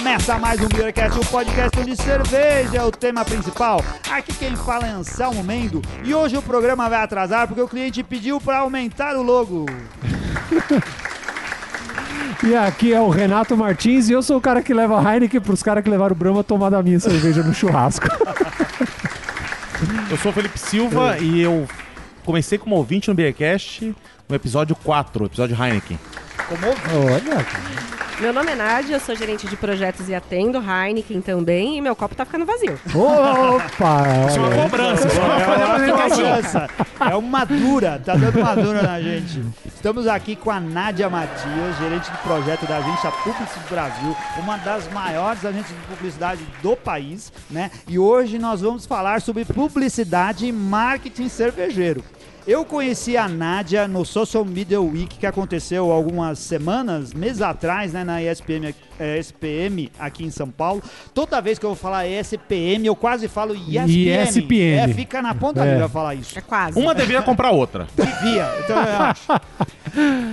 Começa mais um Beercast, o podcast onde cerveja é o tema principal. Aqui quem fala é Anselmo Mendo e hoje o programa vai atrasar porque o cliente pediu para aumentar o logo. E aqui é o Renato Martins e eu sou o cara que leva a Heineken pros caras que levaram o Brahma tomar da minha cerveja no churrasco. Eu sou o Felipe Silva e eu comecei como ouvinte no Beercast no episódio 4, episódio Heineken. Como Olha, Meu nome é Nádia, eu sou gerente de projetos e atendo Heineken também e meu copo tá ficando vazio. opa! Isso é uma cobrança, isso é uma É uma cobrança. cobrança. É uma dura, tá dando uma dura na gente. Estamos aqui com a Nádia Matias, gerente de projeto da agência Publicis Brasil, uma das maiores agências de publicidade do país, né? E hoje nós vamos falar sobre publicidade e marketing cervejeiro. Eu conheci a Nádia no Social Media Week que aconteceu algumas semanas, meses atrás, né, na ESPM, eh, SPM aqui em São Paulo. Toda vez que eu vou falar ESPM, eu quase falo ESPM. ESPM. É, fica na ponta da É. língua falar isso. É quase. Uma devia comprar outra. Devia, então eu acho.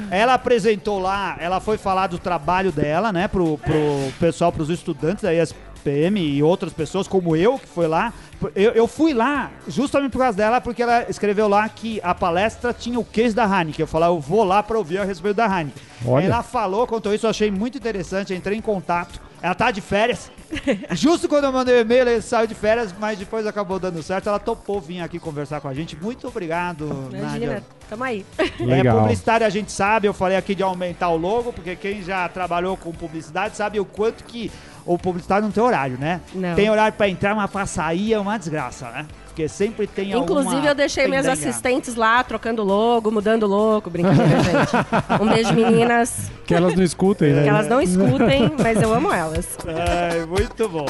Ela apresentou lá, ela foi falar do trabalho dela, né, pro, pro pessoal, pros estudantes da ESPM e outras pessoas, como eu, que foi lá. Eu, eu fui lá justamente por causa dela, porque ela escreveu lá que a palestra tinha o case da Heineken. Eu falei, eu vou lá pra ouvir a respeito da Heineken. Olha. Ela falou, contou isso, eu achei muito interessante, entrei em contato. Ela tá de férias. Justo quando eu mandei o e-mail, ela saiu de férias, mas depois acabou dando certo. Ela topou vir aqui conversar com a gente. Muito obrigado, Imagina, Nádia. tamo aí. É, Legal. publicitário a gente sabe, eu falei aqui de aumentar o logo, porque quem já trabalhou com publicidade sabe o quanto que o publicitário não tem horário, né? Não. Tem horário pra entrar, mas pra sair é uma desgraça, né? Porque sempre tem alguma Inclusive, eu deixei minhas pendenga. assistentes lá, trocando logo, mudando logo. Brincadeira, gente. Um beijo, meninas. Que elas não escutem, né? Que elas não escutem, mas eu amo elas. Ai, muito bom.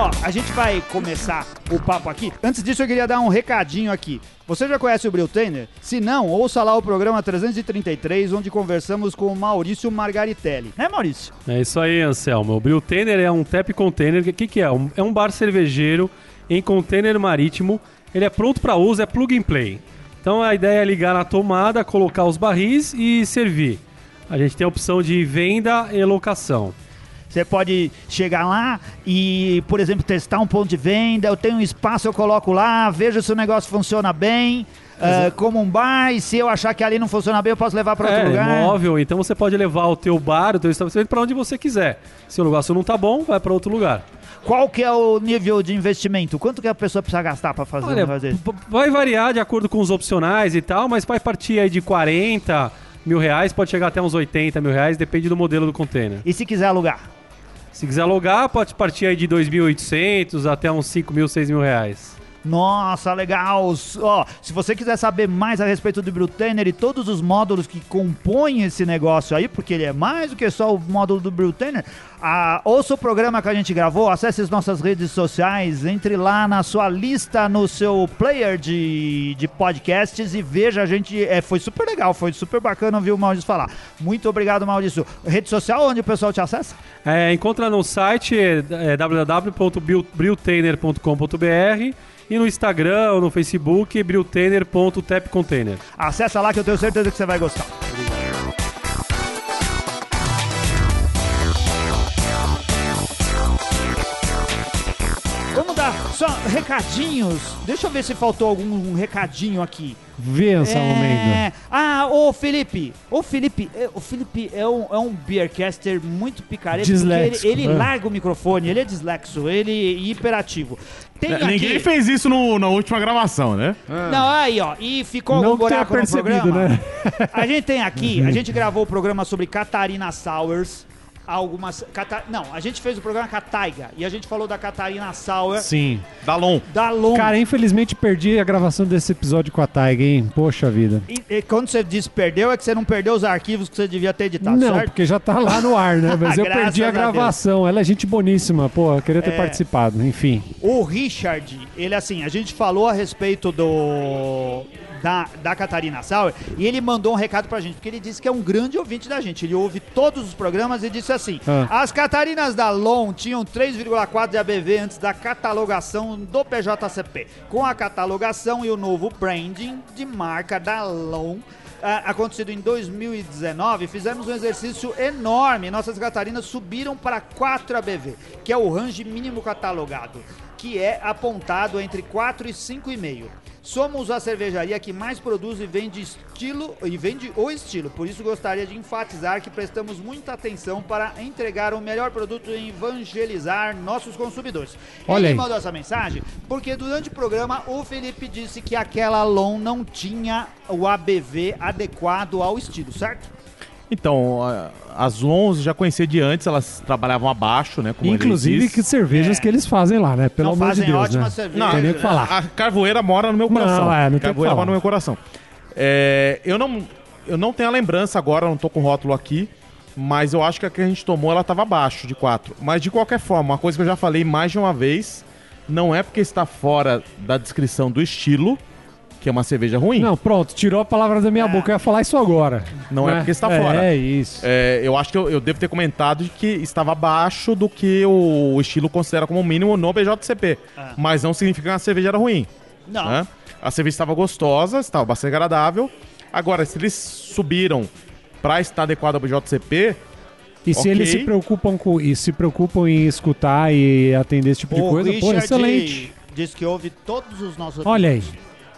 Ó, a gente vai começar o papo aqui. Antes disso, eu queria dar um recadinho aqui. Você já conhece o Briltainer? Se não, ouça lá o programa 333, onde conversamos com o Maurício Margaritelli. Né, Maurício? É isso aí, Anselmo. O Brew Tanner é um tap container. O que, que é? É um bar cervejeiro em container marítimo. Ele é pronto para uso, é plug and play. Então a ideia é ligar na tomada, colocar os barris e servir. A gente tem a opção de venda e locação. Você pode chegar lá e, por exemplo, testar um ponto de venda. Eu tenho um espaço, eu coloco lá, vejo se o negócio funciona bem, ah, como um bar. E se eu achar que ali não funciona bem, eu posso levar para outro é, lugar. móvel, então você pode levar o teu bar, o teu estabelecimento para onde você quiser. Se o negócio não tá bom, vai para outro lugar. Qual que é o nível de investimento? Quanto que a pessoa precisa gastar para fazer Olha, p- vai variar de acordo com os opcionais e tal, mas vai partir aí de 40 mil reais, pode chegar até uns 80 mil reais, depende do modelo do container. E se quiser alugar? Se quiser alugar, pode partir aí de 2.800 até uns 5 mil, 6 mil reais. Nossa, legal! Ó, se você quiser saber mais a respeito do Brewtainer e todos os módulos que compõem esse negócio aí, porque ele é mais do que só o módulo do Brewtainer, ah, ouça o programa que a gente gravou, acesse as nossas redes sociais, entre lá na sua lista, no seu player de, de podcasts e veja a gente. É, foi super legal, foi super bacana ouvir o Maurício falar. Muito obrigado, Maurício. Rede social, onde o pessoal te acessa? É, encontra no site é, www.brewtainer.com.br e no Instagram ou no Facebook, brewtainer.tapcontainer. Acessa lá que eu tenho certeza que você vai gostar. Vamos só recadinhos. Deixa eu ver se faltou algum recadinho aqui. Vê. É... Ah, ô Felipe. Ô Felipe, é, o Felipe é um, é um beercaster muito picareta. Ele, ele é. larga o microfone, ele é dislexo, ele é hiperativo. Tem aqui... Ninguém fez isso no- na última gravação, né? Não, aí, ó. E ficou Não algum tenha buraco no percebido, programa? né? A gente tem aqui, a gente gravou o programa sobre Catarina Sours. Algumas. Cata- não, a gente fez o programa com a Taiga. E a gente falou da Catarina Sour, Sim. Dalon. da Lom. Cara, infelizmente perdi a gravação desse episódio com a Taiga, hein? Poxa vida. E, e quando você disse perdeu, é que você não perdeu os arquivos que você devia ter editado, não, certo? porque já tá lá no ar, né? Mas eu perdi a a Deus. gravação. Ela é gente boníssima, pô. Eu queria ter É. participado. Enfim. O Richard, ele assim, a gente falou a respeito do da, da Catarina Sauer e ele mandou um recado pra gente, porque ele disse que é um grande ouvinte da gente. Ele ouve todos os programas e disse assim: Ah. As Catarinas da LON tinham 3,4 de ABV antes da catalogação do PJCP. Com a catalogação e o novo branding de marca da LON. ah, acontecido em 2019, fizemos um exercício enorme. Nossas Catarinas subiram para 4 ABV, que é o range mínimo catalogado, que é apontado entre 4 e 5,5. Somos a cervejaria que mais produz e vende estilo e vende o estilo. Por isso gostaria de enfatizar que prestamos muita atenção para entregar o melhor produto e evangelizar nossos consumidores. Olha Ele aí. mandou essa mensagem porque durante o programa o Felipe disse que aquela LON não tinha o ABV adequado ao estilo, certo? Então, as 11 já conhecia de antes, elas trabalhavam abaixo, né? Inclusive que cervejas É. que eles fazem lá, né? Pelo Não, amor de fazem Deus, ótima né? cerveja. Não, tem nem o que falar. A carvoeira mora no meu coração. Não, é, não tem o que carvoeira falar. mora no meu coração. É, eu, não, eu não tenho a lembrança agora, não tô com o rótulo aqui, mas eu acho que a que a gente tomou, ela tava abaixo de 4. Mas de qualquer forma, uma coisa que eu já falei mais de uma vez, não é porque está fora da descrição do estilo que é uma cerveja ruim. Não, pronto, tirou a palavra da minha boca. Eu ia falar isso agora. Não é né? porque está é, fora. É isso. É, eu acho que eu, eu devo ter comentado de que estava abaixo do que o, estilo considera como mínimo no BJCP. Ah. Mas não significa que a cerveja era ruim. Não. né? A cerveja estava gostosa, estava bastante agradável. Agora, se eles subiram para estar adequado ao BJCP, E se ok. eles se preocupam com e se preocupam em escutar e atender esse tipo de O coisa, pô, Richard excelente. Diz que ouve todos os nossos Olha aí.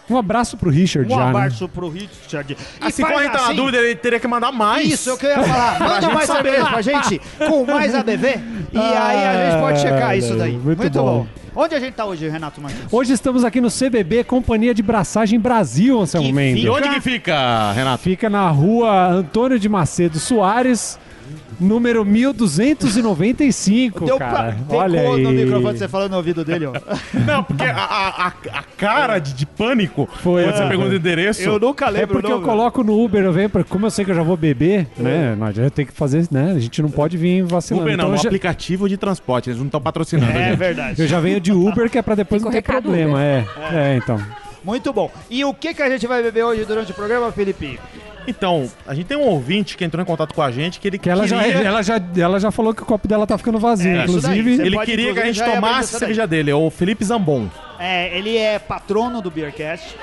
Um abraço pro Richard Um já, né? abraço pro Richard. E assim, faz quando a gente tá na assim, dúvida, ele teria que mandar mais. Isso, é o que eu ia falar. Manda mais saber. cerveja pra gente, com mais ABV, e aí a gente pode checar Ah, isso daí. muito Muito, bom. bom. Onde a gente tá hoje, Renato Martins? Hoje estamos aqui no CBB, Companhia de Braçagem Brasil, Anselmo Mendes. E onde que fica, Renato? Fica na rua Antônio de Macedo Soares, número 1295, Deu cara. pra... Olha aí. no microfone você falando no ouvido dele, ó. Não, porque a, a, a- cara de, de pânico Foi, quando você é. pergunta o endereço. Eu nunca É lembro porque o eu coloco no Uber, eu venho, pra- como eu sei que eu já vou beber, né? Nós já tem que fazer, né? A gente não pode vir vacilando. Uber não, Então um eu, já, aplicativo de transporte, eles não estão patrocinando. É gente. verdade. eu já venho de Uber, que é pra depois Fica não o ter problema. É, é, então. Muito bom. E o que, que a gente vai beber hoje durante o programa, Felipe? Então, a gente tem um ouvinte que entrou em contato com a gente que ele Que ela, queria, já, ela, já, ela já falou que o copo dela tá ficando vazio. É. Inclusive, ele pode, queria que a inclusive, gente tomasse a cerveja dele, é o Felipe Zambon. É, ele é patrono do Beercast.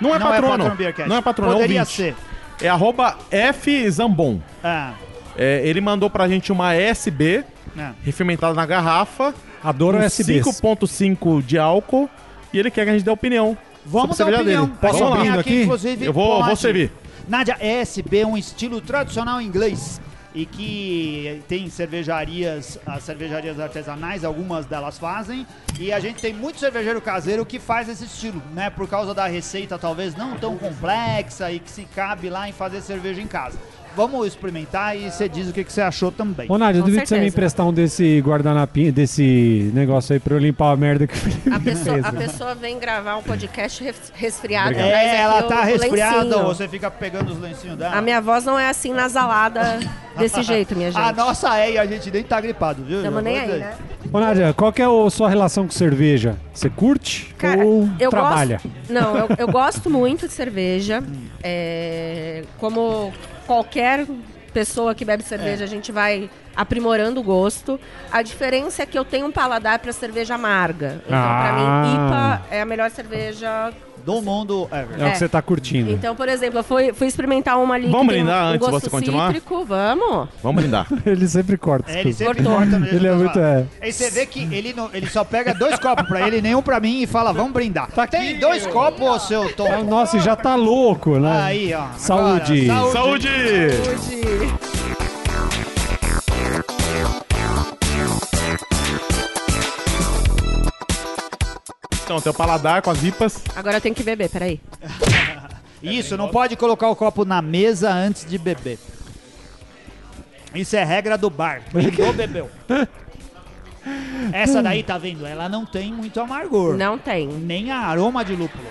Não é não é patrono. patrono do Beercast. não é patrono, é Poderia ouvinte. ser. É arroba F Zambon. Ah, É, ele mandou pra gente uma SB, é. refermentada na garrafa, adoro SBs. 5.5 de álcool, e ele quer que a gente dê opinião. Vamos dar opinião. dele. Posso A gente abrindo tem aqui? inclusive, Eu vou, pode. vou servir. Nádia, ESB é um estilo tradicional inglês e que tem cervejarias, as cervejarias artesanais, algumas delas fazem, e a gente tem muito cervejeiro caseiro que faz esse estilo, né? Por causa da receita talvez não tão complexa e que se cabe lá em fazer cerveja em casa. Vamos experimentar e você diz o que, que você achou também. Ô, Nádia, eu duvido que você me emprestar um desse guardanapinho, desse negócio aí pra eu limpar a merda que o Felipe A pessoa, fez. a pessoa vem gravar um podcast res- resfriada. Obrigado. É, ela tá resfriada, lencinho. você fica pegando os lencinhos dela. A minha voz não é assim nasalada desse jeito, minha gente. A nossa é e a gente nem tá gripado, viu? Tamo nem aí, né? Ô, Nádia, qual que é a sua relação com cerveja? Você curte Cara, ou eu trabalha? gosto. Não, eu, eu gosto muito de cerveja. É, como qualquer pessoa que bebe cerveja, a gente vai aprimorando o gosto. A diferença é que eu tenho um paladar para cerveja amarga. Então, Ah. mim, IPA é a melhor cerveja. Do mundo ever. É, o É. que você tá curtindo. Então, por exemplo, eu fui, fui experimentar uma ali Vamos brindar um, um antes de você continuar? cítrico. Vamos. Vamos brindar. Ele sempre corta. É, ele sempre Cortou. corta jeito Ele é das muito, é. Aí você vê que ele, não, ele só pega dois copos pra ele, nenhum pra mim e fala, vamos brindar. Tem dois copos, seu Ah, Tom. Nossa, e já tá louco, né? Aí, ó. Agora, Saúde. Saúde! Então, teu paladar com as IPAs. Agora eu tenho que beber, peraí. Isso, não pode colocar o copo na mesa antes de beber. Isso é regra do bar. Brindou, bebeu. Essa daí, tá vendo? Ela não tem muito amargor. Não tem. Nem aroma de lúpulo.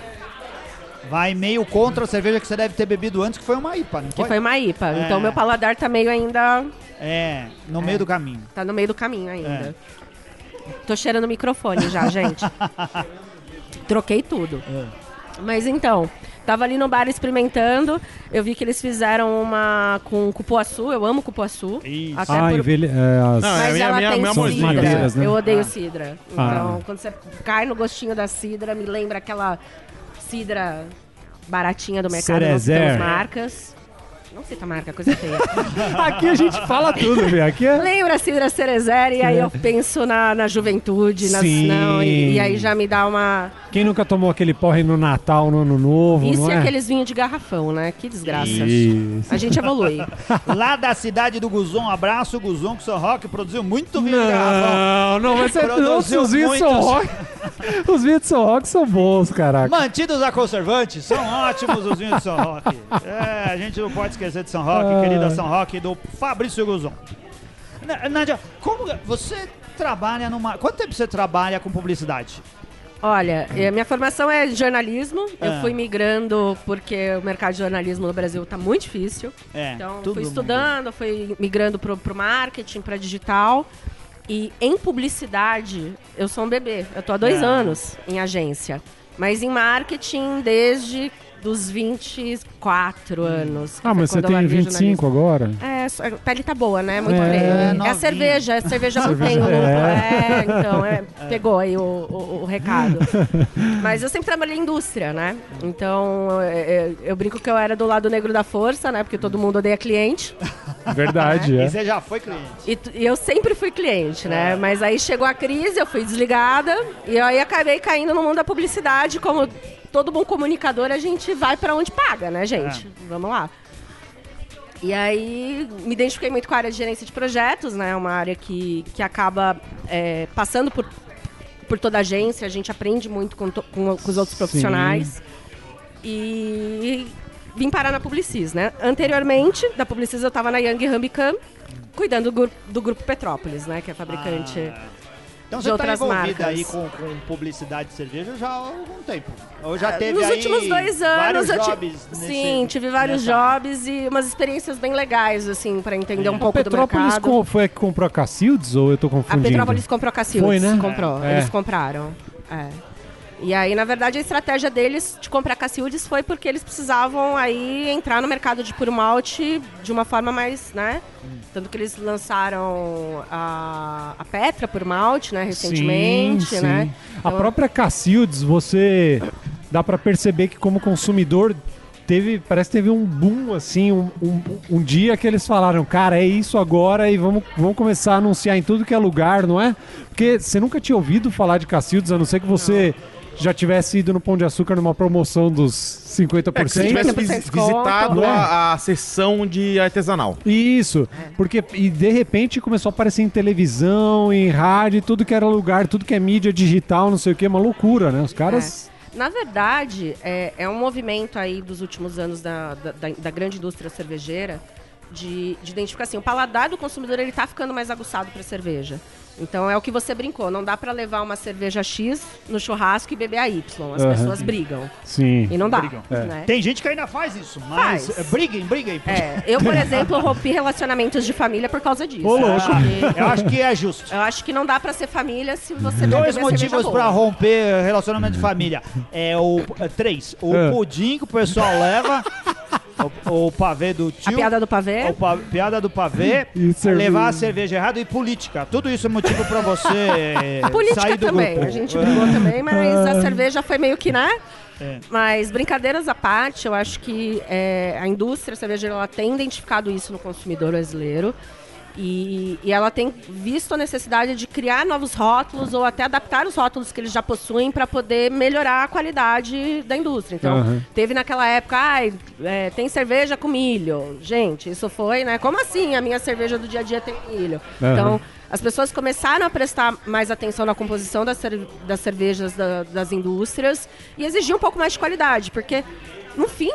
Vai meio contra a cerveja que você deve ter bebido antes, que foi uma IPA, não Que foi? foi uma IPA. É. Então meu paladar tá meio ainda. É, no meio do caminho. Tá no meio do caminho ainda. É. Tô cheirando o microfone já, gente. Troquei tudo. Mas então, tava ali no bar experimentando, eu vi que eles fizeram uma com cupuaçu, eu amo cupuaçu. Isso. Até Ah, por- envelhe... é, as- Não, é Mas minha- ela minha- tem minha cidra. madeiras, né? Eu odeio Ah. cidra. Ah. Então, quando você cai no gostinho da cidra, me lembra aquela cidra baratinha do mercado. Não Cerezer. citamos marcas. Não cita marca, coisa feia. Aqui a gente fala tudo, velho. Aqui é... Lembra a cidra cerezer e aí eu penso na, na juventude, nas, Sim. não, e, e aí já me dá uma... Quem nunca tomou aquele porre no Natal, no Ano Novo, Isso não e é? aqueles vinhos de garrafão, né? Que desgraça. Isso. A gente evolui. Lá da cidade do Guzon, um abraço, Guzon, que São Roque produziu muito vinho de garrafão. Não, não, mas é os vinhos de São. Roque. Os vinhos de São Roque são bons, caraca. Mantidos a conservantes, são ótimos os vinhos de São Roque. É, a gente não pode esquecer de São Roque, Ai. querida São Roque, do Fabrício Guzon. Nádia, como você trabalha numa. Quanto tempo você trabalha com publicidade? Olha, minha formação é jornalismo. Eu Ah. fui migrando porque o mercado de jornalismo no Brasil está muito difícil. É, Então, fui mundo. estudando, fui migrando pro, pro marketing, para digital. E em publicidade, eu sou um bebê. Eu tô há dois Ah. anos em agência. Mas em marketing, desde dos 24 anos. Ah, mas você eu tem larguei 25 agora? É, a pele tá boa, né? Muito É, bem. é É, a cerveja, a cerveja mantém Cerveja, o lucro. é. É, então, é, pegou aí o, o- o recado. Mas eu sempre trabalhei em indústria, né? Então, é, é, eu brinco que eu era do lado negro da força, né? Porque todo mundo odeia cliente. Verdade, E é. você já foi cliente. E, e eu sempre fui cliente, né? Mas aí chegou a crise, eu fui desligada. E aí acabei caindo no mundo da publicidade. Como todo bom comunicador, a gente vai pra onde paga, né, gente? Vamos lá. E aí me identifiquei muito com a área de gerência de projetos, né? Uma área que, que acaba é, passando por, por toda a agência, a gente aprende muito com, to- com, com os outros profissionais. E vim parar na Publicis, né? Anteriormente, da Publicis eu estava na Young Rambicam, cuidando do, do grupo Petrópolis, né? Que é fabricante. Então você está envolvida marcas. aí com, com publicidade de cerveja já há algum tempo. Ou já teve Nos aí últimos dois vários anos eu jobs tive. nesse- Sim, tive vários nessa- jobs e umas experiências bem legais, assim, para entender um A pouco do Petrópolis mercado. com- foi a que comprou a Cacildes ou eu tô A confundindo? Petrópolis comprou a Cacildes. Foi, né? Comprou. É. Eles compraram. É. E aí, na verdade, a estratégia deles de comprar Cacildes foi porque eles precisavam aí entrar no mercado de puro malte de uma forma mais, né? Tanto que eles lançaram a, a Petra por malte, né? Recentemente, sim, né? sim. A Então- própria Cacildes, você dá pra perceber que como consumidor teve, parece que teve um boom assim, um, um, um dia que eles falaram, cara, é isso agora e vamos, vamos começar a anunciar em tudo que é lugar, não é? Porque você nunca tinha ouvido falar de Cacildes, a não ser que você já tivesse ido no Pão de Açúcar numa promoção dos 50%. É que se tivesse 50% vis- desconto. visitado É. a, a sessão de artesanal. Isso, porque e de repente começou a aparecer em televisão, em rádio, tudo que era lugar, tudo que é mídia digital, não sei o que, uma loucura, né? Os caras. Na verdade, é, é um movimento aí dos últimos anos da, da, da- da grande indústria cervejeira de, de identificar assim, o paladar do consumidor ele tá ficando mais aguçado para cerveja. Então é o que você brincou, não dá para levar uma cerveja X no churrasco e beber a Y. As Aham. pessoas brigam. Sim. E não dá. Brigam. né? Tem gente que ainda faz isso, mas Faz. é, briguem, briguem. É, eu, por exemplo, rompi relacionamentos de família por causa disso. Ô, Eu louco. acho que- Eu acho que é justo. Eu acho que não dá pra ser família se você não Dois motivos boa. pra romper relacionamento de família. É o é, três. O É. pudim que o pessoal leva, o, o pavê do tio. A piada do pavê. o pa- piada do pavê, E levar a cerveja errada e política. Tudo isso é motivo pra você A política sair do também. grupo. A gente brigou também, mas a cerveja foi meio que, né? É. Mas brincadeiras à parte, eu acho que é, a indústria cervejeira ela tem identificado isso no consumidor brasileiro. E, e ela tem visto a necessidade de criar novos rótulos ou até adaptar os rótulos que eles já possuem para poder melhorar a qualidade da indústria. Então, Aham. teve naquela época, ai, é, tem cerveja com milho. Gente, isso foi, né? Como assim a minha cerveja do dia a dia tem milho? Aham. Então, as pessoas começaram a prestar mais atenção na composição das, cer- das cervejas da- das indústrias e exigir um pouco mais de qualidade, porque, no fim,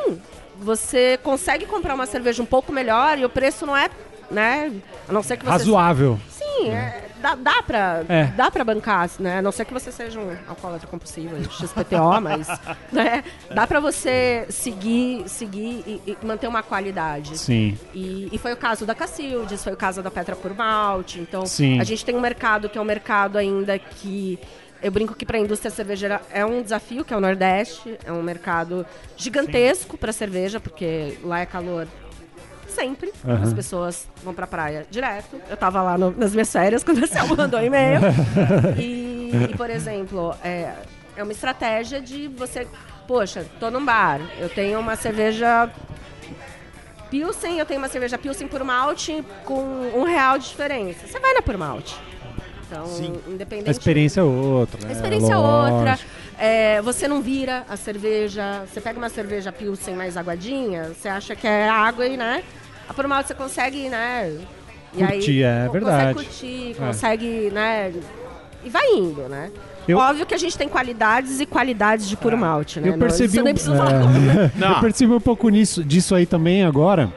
você consegue comprar uma cerveja um pouco melhor e o preço não é, né? A não ser que você... Razoável. Sim, é, dá, dá, pra, É. dá pra bancar, né? A não ser que você seja um alcoólatra compulsivo, XPTO, mas né? dá pra você seguir, seguir e, e manter uma qualidade. Sim. E, e foi o caso da Cacildes, foi o caso da Petra por Malte. Então, Sim. a gente tem um mercado que é um mercado ainda que Eu brinco que para a indústria cervejeira é um desafio, que é o Nordeste, é um mercado gigantesco para cerveja, porque lá é calor sempre. Aham. As pessoas vão pra praia direto. Eu tava lá no- nas minhas férias quando a Selma mandou um e-mail. e, e, por exemplo, é, é uma estratégia de você. Poxa, tô num bar, eu tenho uma cerveja Pilsen, eu tenho uma cerveja Pilsen por malte com um real de diferença. Você vai na por malte. Então, independente. A experiência é outra. A né? experiência é outra. É, você não vira a cerveja. Você pega uma cerveja Pilsen mais aguadinha, você acha que é água e, né? A por malte você consegue, né? E Curtir, é co- verdade. Consegue curtir, É. consegue, né? E vai indo, né? Eu- Óbvio que a gente tem qualidades e qualidades de puro malte, né? Eu Não, percebi, isso um, nem precisa é. Não. eu percebi um pouco nisso, disso aí também agora.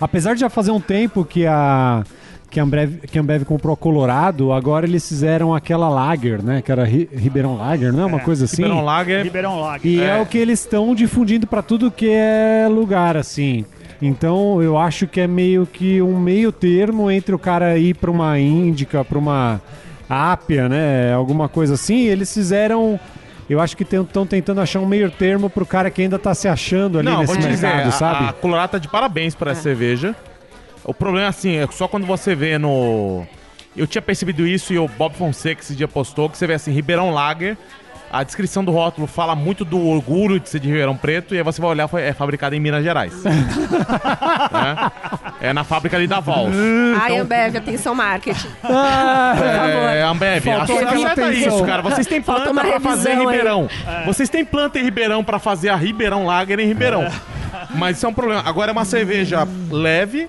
Apesar de já fazer um tempo que a que a Ambev, que a Ambev comprou a Colorado, agora eles fizeram aquela Lager, né? Que era Ri- Ribeirão Lager, não é uma coisa assim? Ribeirão Lager. Ribeirão Lager. E é. É. o que eles estão difundindo para tudo que é lugar, assim. Então eu acho que é meio que um meio termo entre o cara ir para uma Índica, para uma Ápia, né? Alguma coisa assim. E eles fizeram. Eu acho que estão tentando achar um meio termo pro cara que ainda tá se achando ali Não, nesse vou te dizer, mercado, a, sabe? a Colorado tá de parabéns por essa cerveja. O problema, assim, é só quando você vê no... Eu tinha percebido isso e o Bob Fonseca esse dia postou, que você vê assim, Ribeirão Lager, a descrição do rótulo fala muito do orgulho de ser de Ribeirão Preto, e aí você vai olhar, é fabricado em Minas Gerais. Né? É na fábrica ali da Vals. Ai, Ambev, atenção marketing. É, Ambev, Faltou acerta aquela acerta isso, cara. Vocês têm planta uma pra fazer em. Ribeirão. Vocês têm planta em Ribeirão pra fazer a Ribeirão Lager em Ribeirão. Mas isso é um problema. Agora é uma cerveja leve.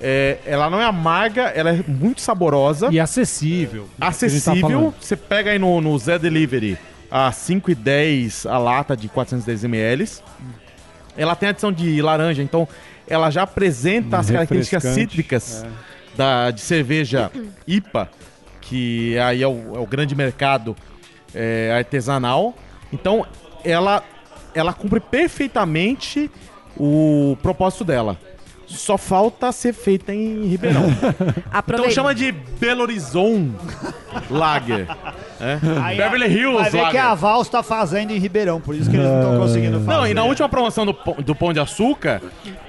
é, ela não é amarga, ela é muito saborosa, E acessível. tá acessível. falando. Você pega aí no, no Zé Delivery a 5,10 a lata de 410 ml. Ela tem adição de laranja, então ela já apresenta as características cítricas da, de cerveja IPA, que aí é o, é o grande mercado é, artesanal. Então ela, ela cumpre perfeitamente o propósito dela. Só falta ser feita em Ribeirão. Então Aproveita. chama de Belo Horizonte Lager. é? Aí, Beverly Vai Hills ver que a Lager. Vals tá fazendo em Ribeirão, por isso que eles não estão conseguindo fazer. Não, e na última promoção do, pão- do Pão de Açúcar,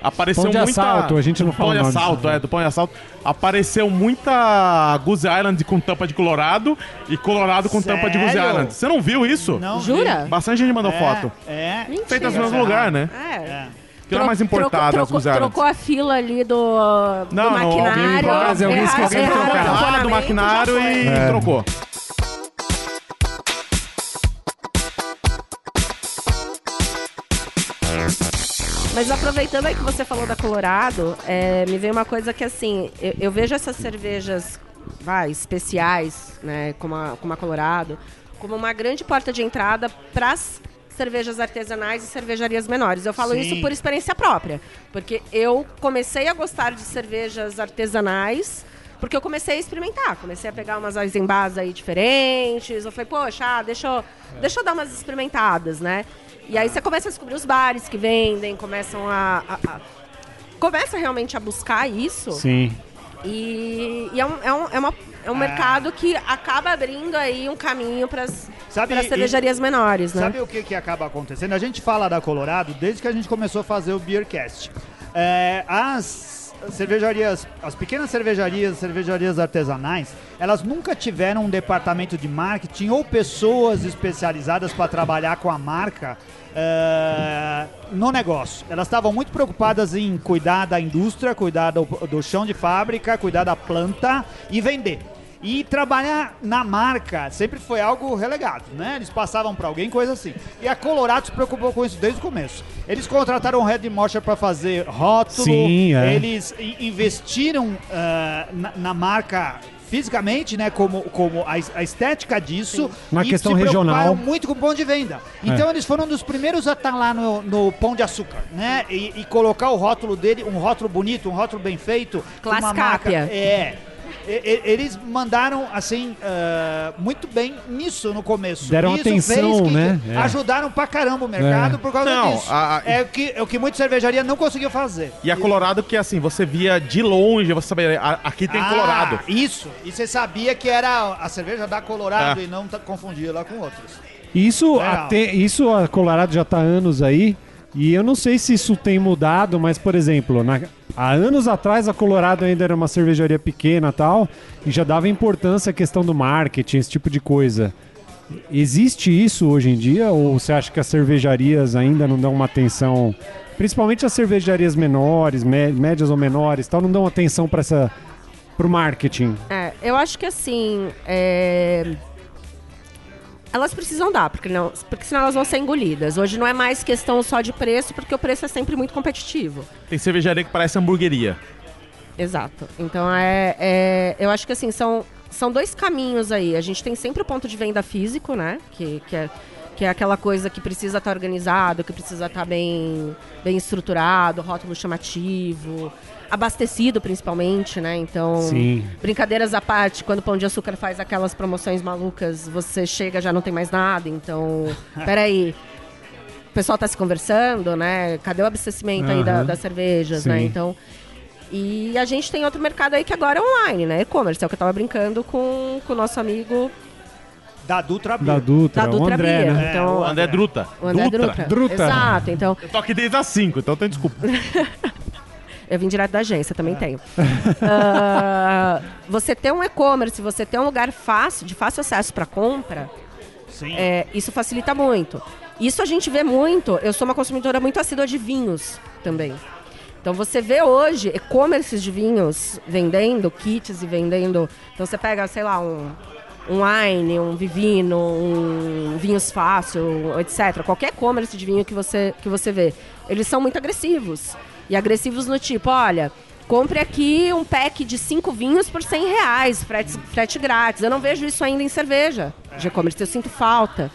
apareceu Pão de muita... assalto, a gente não fala Pão de assalto, é, do Pão de Assalto. Apareceu muita Goose Island com tampa de Colorado e Colorado com tampa de Goose Sério? Island. Você não viu isso? Não Jura? Bastante gente mandou É, foto. É. Mentira. Feitas no mesmo lugar, né? É. É. Que era mais importada, as trocou, Islands. trocou a fila ali do, do Não, não, alguém- maquinário. alguém- alguém esqueceu de trocar. Ah, do maquinário e É. trocou. Mas aproveitando aí que você falou da Colorado, é, me veio uma coisa que assim, eu, eu vejo essas cervejas, vai, especiais, né, como a, como a Colorado, como uma grande porta de entrada para as cervejas artesanais e cervejarias menores. Eu falo Sim. isso por experiência própria, porque eu comecei a gostar de cervejas artesanais porque eu comecei a experimentar, comecei a pegar umas Eisenbahns aí diferentes, eu falei, poxa, ah, deixa eu, deixa eu dar umas experimentadas, né? E aí você começa a descobrir os bares que vendem, começam a... a- a- começa realmente a buscar isso. Sim. E, e é, um, é, um, é, uma- é um mercado que acaba abrindo aí um caminho para as Sabe, e- cervejarias menores, né? Sabe o que, que acaba acontecendo? A gente fala da Colorado desde que a gente começou a fazer o Beercast. É, as cervejarias, as pequenas cervejarias, cervejarias artesanais, elas nunca tiveram um departamento de marketing ou pessoas especializadas para trabalhar com a marca é, no negócio. Elas estavam muito preocupadas em cuidar da indústria, cuidar do, do chão de fábrica, cuidar da planta e vender. E trabalhar na marca sempre foi algo relegado, né? Eles passavam para alguém, coisa assim. E a Colorado se preocupou com isso desde o começo. Eles contrataram o Red Mosher para fazer rótulo. Sim, é. Eles investiram ah, na, na marca fisicamente, né? Como, como a, es- a estética disso. Na e questão se preocuparam regional. muito com o pão de venda. Então eles foram um dos primeiros a estar lá no, no pão de açúcar, né? E, e colocar o rótulo dele, um rótulo bonito, um rótulo bem feito. Classe uma marca-. É. eles mandaram, assim, ah, muito bem nisso no começo. Deram Isso atenção, fez que né? É. Ajudaram pra caramba o mercado É. por causa Não, disso. a- a- É, o que, é o que muita cervejaria não conseguiu fazer. E a Colorado que assim, você via de longe, você sabia, aqui tem Ah, Colorado. Isso. E você sabia que era a cerveja da Colorado É. e não tá- confundia lá com outras. Isso, até, isso a Colorado já está há anos aí. E eu não sei se isso tem mudado, mas, por exemplo, na- há anos atrás a Colorado ainda era uma cervejaria pequena tal, e já dava importância à questão do marketing, esse tipo de coisa. Existe isso hoje em dia? Ou você acha que as cervejarias ainda não dão uma atenção, principalmente as cervejarias menores, mé- médias ou menores, tal, não dão atenção para essa marketing? É, eu acho que assim. é, Elas precisam dar, porque, não, porque senão elas vão ser engolidas. Hoje não é mais questão só de preço, porque o preço é sempre muito competitivo. Tem cervejaria que parece hamburgueria. Exato. Então é, é- eu acho que assim são são dois caminhos aí. A gente tem sempre o ponto de venda físico, né? Que, que é que é aquela coisa que precisa estar organizado, que precisa estar bem bem estruturado, rótulo chamativo, abastecido principalmente, né? Então Sim. brincadeiras à parte, quando o Pão de Açúcar faz aquelas promoções malucas, você chega já não tem mais nada. Então, peraí. O pessoal tá se conversando, né? Cadê o abastecimento aí da- das cervejas, né? Sim. Então. E a gente tem outro mercado aí que agora é online, né? E-commerce, é o que eu tava brincando com, com o nosso amigo Da Dutra Da Beer. Dutra, da o Dutra André, Beer. né? Então, o André Druta. o André Drutra. Druta. Exato, então Eu tô aqui desde as 5, então tem desculpa. Eu vim direto da agência, também tenho. Ah, você ter um e-commerce, você ter um lugar fácil, de fácil acesso para compra, é, isso facilita muito. Isso a gente vê muito. Eu sou uma consumidora muito assídua de vinhos também. Então você vê hoje e-commerces de vinhos vendendo kits e vendendo. Então você pega, sei lá, um, um wine, um vivino, um vinhos fácil, etc. Qualquer e-commerce de vinho que você, que você vê. Eles são muito agressivos. E agressivos no tipo, olha, compre aqui um pack de cinco vinhos por 100 reais, frete, frete grátis. Eu não vejo isso ainda em cerveja de e-commerce, eu sinto falta.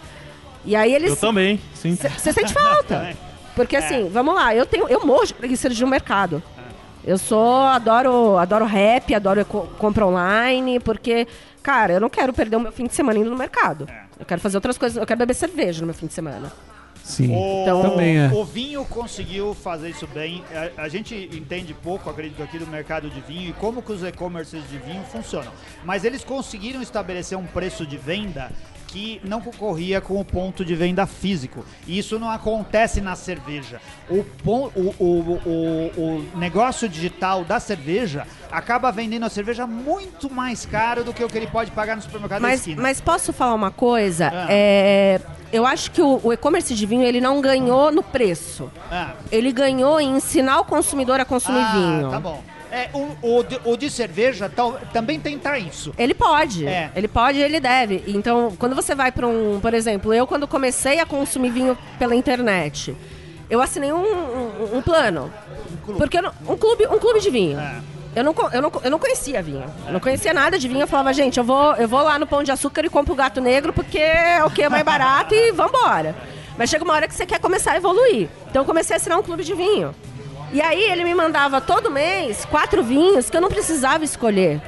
E aí eles. Eu também, sim. Você sente falta. Porque assim, vamos lá, eu tenho, eu morro de preguiça de no mercado. Eu sou, adoro, adoro rap, adoro compra online, porque, cara, eu não quero perder o meu fim de semana indo no mercado. Eu quero fazer outras coisas, eu quero beber cerveja no meu fim de semana. Sim. O, Então- Também é. o vinho conseguiu fazer isso bem. A, a gente entende pouco, acredito, aqui do mercado de vinho e como que os e-commerces de vinho funcionam. Mas eles conseguiram estabelecer um preço de venda que não concorria com o ponto de venda físico. E isso não acontece na cerveja. O, pon- o, o, o, o negócio digital da cerveja acaba vendendo a cerveja muito mais caro do que o que ele pode pagar no supermercado da Mas, esquina. mas posso falar uma coisa? Ah. É, eu acho que o, o e-commerce de vinho ele não ganhou no preço. Ah. Ele ganhou em ensinar o consumidor a consumir Ah, vinho. tá bom. É, o, o, de, o de cerveja tal- também tentar isso. Ele pode. É. Ele pode e ele deve. Então, quando você vai para um. Por exemplo, eu, quando comecei a consumir vinho pela internet, eu assinei um, um- um plano. Porque eu não- um, clube, um clube de vinho. É. Eu não, eu, não, eu não conhecia vinho. Eu não conhecia nada de vinho. Eu falava, gente, eu vou, eu vou lá no Pão de Açúcar e compro o gato negro porque é o que é mais barato e vambora. Mas chega uma hora que você quer começar a evoluir. Então eu comecei a assinar um clube de vinho. E aí ele me mandava todo mês quatro vinhos que eu não precisava escolher.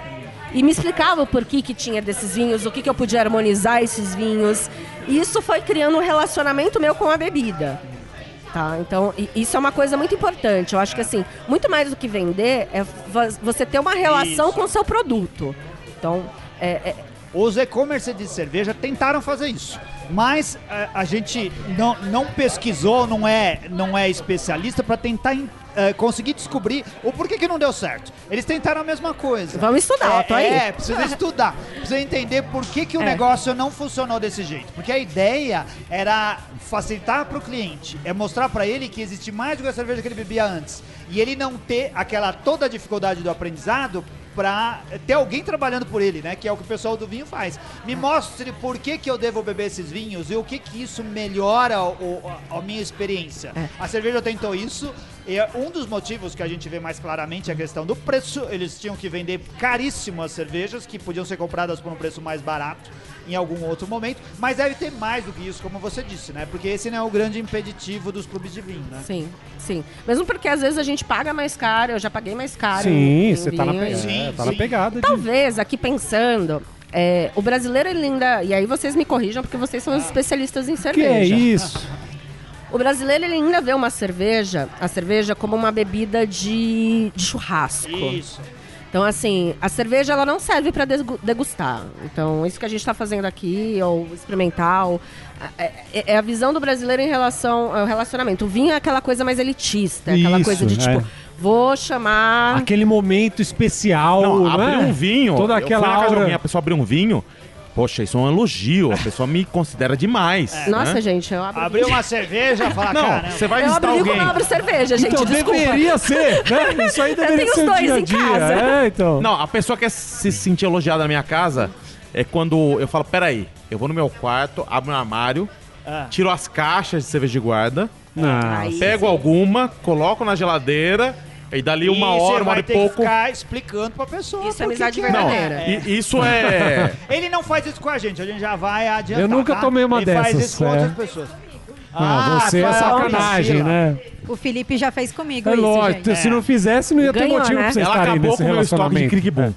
E me explicava o porquê que tinha desses vinhos, o que, que eu podia harmonizar esses vinhos. E isso foi criando um relacionamento meu com a bebida. Tá, então isso é uma coisa muito importante. Eu acho que assim, muito mais do que vender é vo- você ter uma relação Isso. com o seu produto. Então, é, é- Os e-commerce de cerveja tentaram fazer isso. Mas eh, a, gente não, não pesquisou, não é, não é especialista para tentar eh, conseguir descobrir o porquê que não deu certo. Eles tentaram a mesma coisa. Vamos estudar, eu tô aí. É, precisa estudar. Precisa entender por que, que o É. negócio não funcionou desse jeito. Porque a ideia era facilitar para o cliente, é mostrar para ele que existe mais do que a cerveja que ele bebia antes. E ele não ter aquela toda a dificuldade do aprendizado para ter alguém trabalhando por ele, né? Que é o que o pessoal do vinho faz. Me mostre por que, que eu devo beber esses vinhos e o que, que isso melhora o- a, a minha experiência. É. A cerveja tentou isso, E é um dos motivos que a gente vê mais claramente é a questão do preço. Eles tinham que vender caríssimo as cervejas, que podiam ser compradas por um preço mais barato em algum outro momento. Mas deve ter mais do que isso, como você disse, né? Porque esse não é o grande impeditivo dos clubes de vinho, né? Sim, sim. Mesmo porque às vezes a gente paga mais caro, eu já paguei mais caro. Sim, em- em você tá na, pe- e- Sim, é, tá na pegada de... Talvez, aqui pensando, é, o brasileiro ele ainda. E aí vocês me corrijam, porque vocês são os especialistas em Que cerveja. é isso? O brasileiro ele ainda vê uma cerveja, a cerveja como uma bebida de, de churrasco. Isso. Então, assim, a cerveja ela não serve para degustar. Então, isso que a gente está fazendo aqui, ou experimental, é, é- é a visão do brasileiro em relação ao relacionamento. O vinho é aquela coisa mais elitista, é aquela Isso, coisa de tipo, é. vou chamar. Aquele momento especial, Não, né? abrir um vinho. Toda eu aquela fui na casa aura. alguém, a pessoa abriu um vinho. Poxa, isso é um elogio. A pessoa me considera demais. Nossa, né? gente, eu abro. Abriu uma cerveja e fala, Não, você vai eu visitar alguém. quando eu abro cerveja, gente. Então desculpa. deveria ser, né? Isso aí deveria tenho ser os o dois dia a em dia. casa. É, então. Não, a pessoa quer se sentir elogiada na minha casa é quando eu falo, peraí, eu vou no meu quarto, abro um armário, Ah. tiro as caixas de cerveja de guarda, pego alguma, coloco na geladeira, e dali uma E hora, uma vai hora e ter que pouco. ficar explicando pra pessoa. Isso é amizade que é. Não, verdadeira. i- isso é. Ele não faz isso com a gente, a gente já vai adiantar. Eu nunca tá? tomei uma Ele faz dessas, isso com é. outras pessoas. Ah, você é fala, sacanagem, né? O Felipe já fez comigo É isso, lógico, gente. se não fizesse, não ia ter Ganhou, motivo né? pra vocês Ela estarem acabou nesse com o meu estoque de relacionamento. crickbom.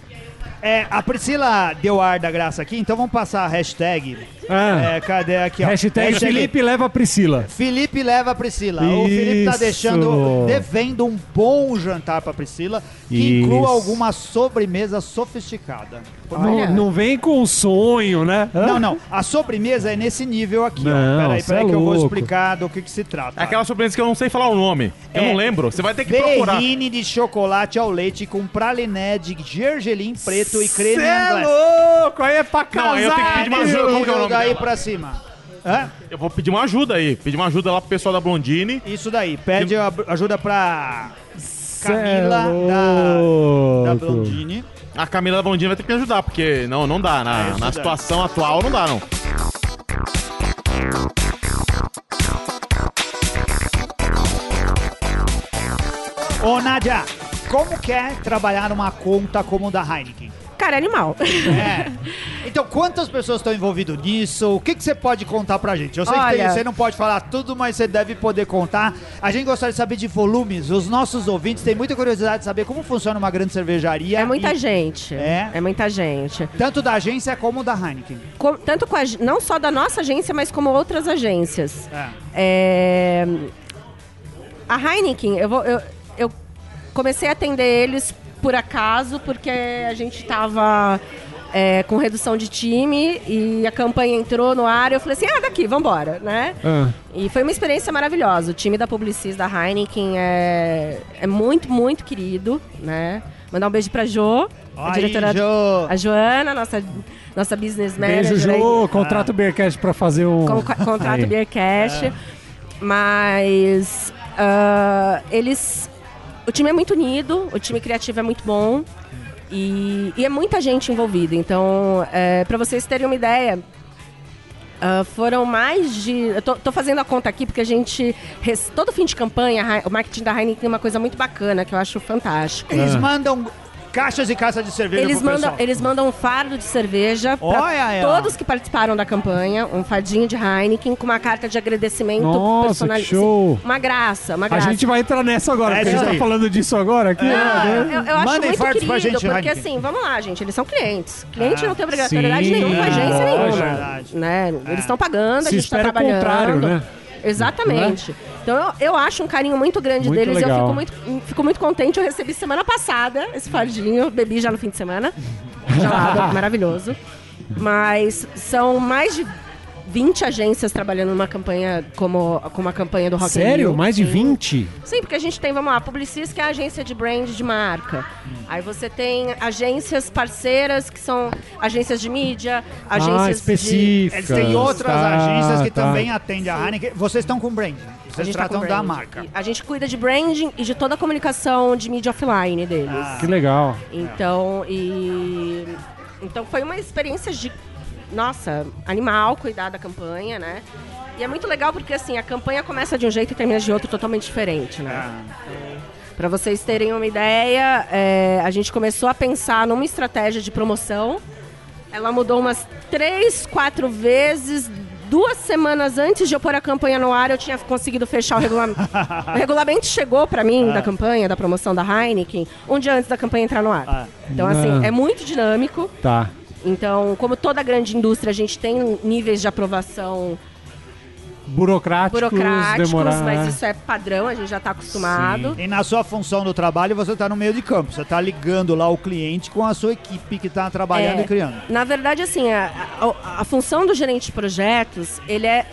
É, a Priscila deu ar da graça aqui, então vamos passar a hashtag. Ah, É, cadê aqui, ó? hashtag Felipe leva a Priscila. Felipe leva a Priscila. O Felipe tá Isso. deixando, devendo um bom jantar pra Priscila, que Isso. inclua alguma sobremesa sofisticada. Não, não vem com sonho, né? Hã? Não, não. A sobremesa é nesse nível aqui, Não, ó. Peraí, peraí é que eu vou explicar do que, que se trata. É aquela sobremesa que eu não sei falar o nome. Eu É. não lembro. Você vai ter que procurar. Berrine de chocolate ao leite com praliné de gergelim preto e creme Cê é inglês. louco, aí é pra casar. Não, aí eu tenho que pedir uma ajuda. Como que é o nome daí pra cima. Hã? Eu vou pedir uma ajuda aí. Pedir uma ajuda lá pro pessoal da Blondine. Isso daí. Pede a- ajuda pra Cê é Camila da, da. Blondine. A Camila da Blondine vai ter que me ajudar, porque não, não dá. É Na, isso na daí. situação atual, não dá, não. Ô, Nádia, como que é trabalhar numa conta como da Heineken? Cara, é animal. É. Então, quantas pessoas estão envolvidas nisso? O que, que você pode contar pra gente? Eu sei que tem- Olha- você não pode falar tudo, mas você deve poder contar. A gente gostaria de saber de volumes. Os nossos ouvintes têm muita curiosidade de saber como funciona uma grande cervejaria. É muita e- gente. É? É muita gente. Tanto da agência como da Heineken. Com- tanto com a, não só da nossa agência, mas como outras agências. É. É, A Heineken, eu, vou, eu, eu comecei a atender eles por acaso, porque a gente estava com redução de time e a campanha entrou no ar e eu falei assim, ah, daqui, vambora, né? Ah, E foi uma experiência maravilhosa. O time da Publicis da Heineken é, é muito, muito querido, né? Mandar um beijo pra Jo, a Aí, diretora... Jô. A Joana, nossa, nossa business manager. beijo, aí. Jô. Contrato o Beercast pra fazer um... Com, contrato Aí. Beercast. Mas ah, eles. O time é muito unido, o time criativo é muito bom. E, e é muita gente envolvida. Então, é, para vocês terem uma ideia, ah, foram mais de. Eu tô, tô fazendo a conta aqui porque a gente. Todo fim de campanha, o marketing da Heineken tem uma coisa muito bacana que eu acho fantástico. Eles Ah. mandam caixas e caixas de cerveja Eles pro mandam, pessoal. eles mandam um fardo de cerveja para todos que participaram da campanha, um fardinho de Heineken com uma carta de agradecimento Nossa, personali- que show. Uma graça, uma A graça. gente vai entrar nessa agora, É porque a gente tá falando disso agora aqui. Ah, né? eu, eu acho Mandem muito querido, pra gente, porque Heineken. assim, vamos lá, gente, eles são clientes. Cliente Ah, não tem obrigatoriedade sim, nenhuma com a agência é, nenhuma. verdade. Né? Eles estão pagando, Se a gente está o trabalhando. contrário, né? Exatamente. Então eu, eu acho um carinho muito grande Muito deles e eu legal. fico muito, fico muito contente. Eu recebi semana passada esse fardinho, bebi já no fim de semana. Gelado, maravilhoso. Mas são mais de 20 agências trabalhando numa campanha como, como a campanha do Rock Sério? Rio. Mais de Sim. 20? Sim, porque a gente tem, vamos lá, a Publicis, que é a agência de brand de marca. Aí você tem agências parceiras, que são agências de mídia, Ah, agências de... específicas. Eles têm outras Tá, agências que tá. também atendem a Heineken. Vocês estão com brand. A Vocês gente tá tratam com da marca. A gente cuida de branding e de toda a comunicação de mídia offline deles. Ah. Que legal. Então, e... Então foi uma experiência de... Nossa, animal cuidar da campanha, né? E é muito legal porque assim, a campanha começa de um jeito e termina de outro totalmente diferente, né? Ah, Para vocês terem uma ideia, é, a gente começou a pensar numa estratégia de promoção. Ela mudou umas três, quatro vezes. Duas semanas antes de eu pôr a campanha no ar, eu tinha conseguido fechar o regulamento. o regulamento chegou para mim da campanha, da promoção da Heineken, um dia antes da campanha entrar no ar. Ah. Então, assim, Ah. é muito dinâmico. Tá. Então, como toda grande indústria, a gente tem níveis de aprovação Burocráticos, burocráticos, demorar. mas isso é padrão, a gente já está acostumado. E na sua função do trabalho, você está no meio de campo. Você está ligando lá o cliente com a sua equipe que está trabalhando É. e criando. Na verdade, assim, a, a- a função do gerente de projetos, ele é,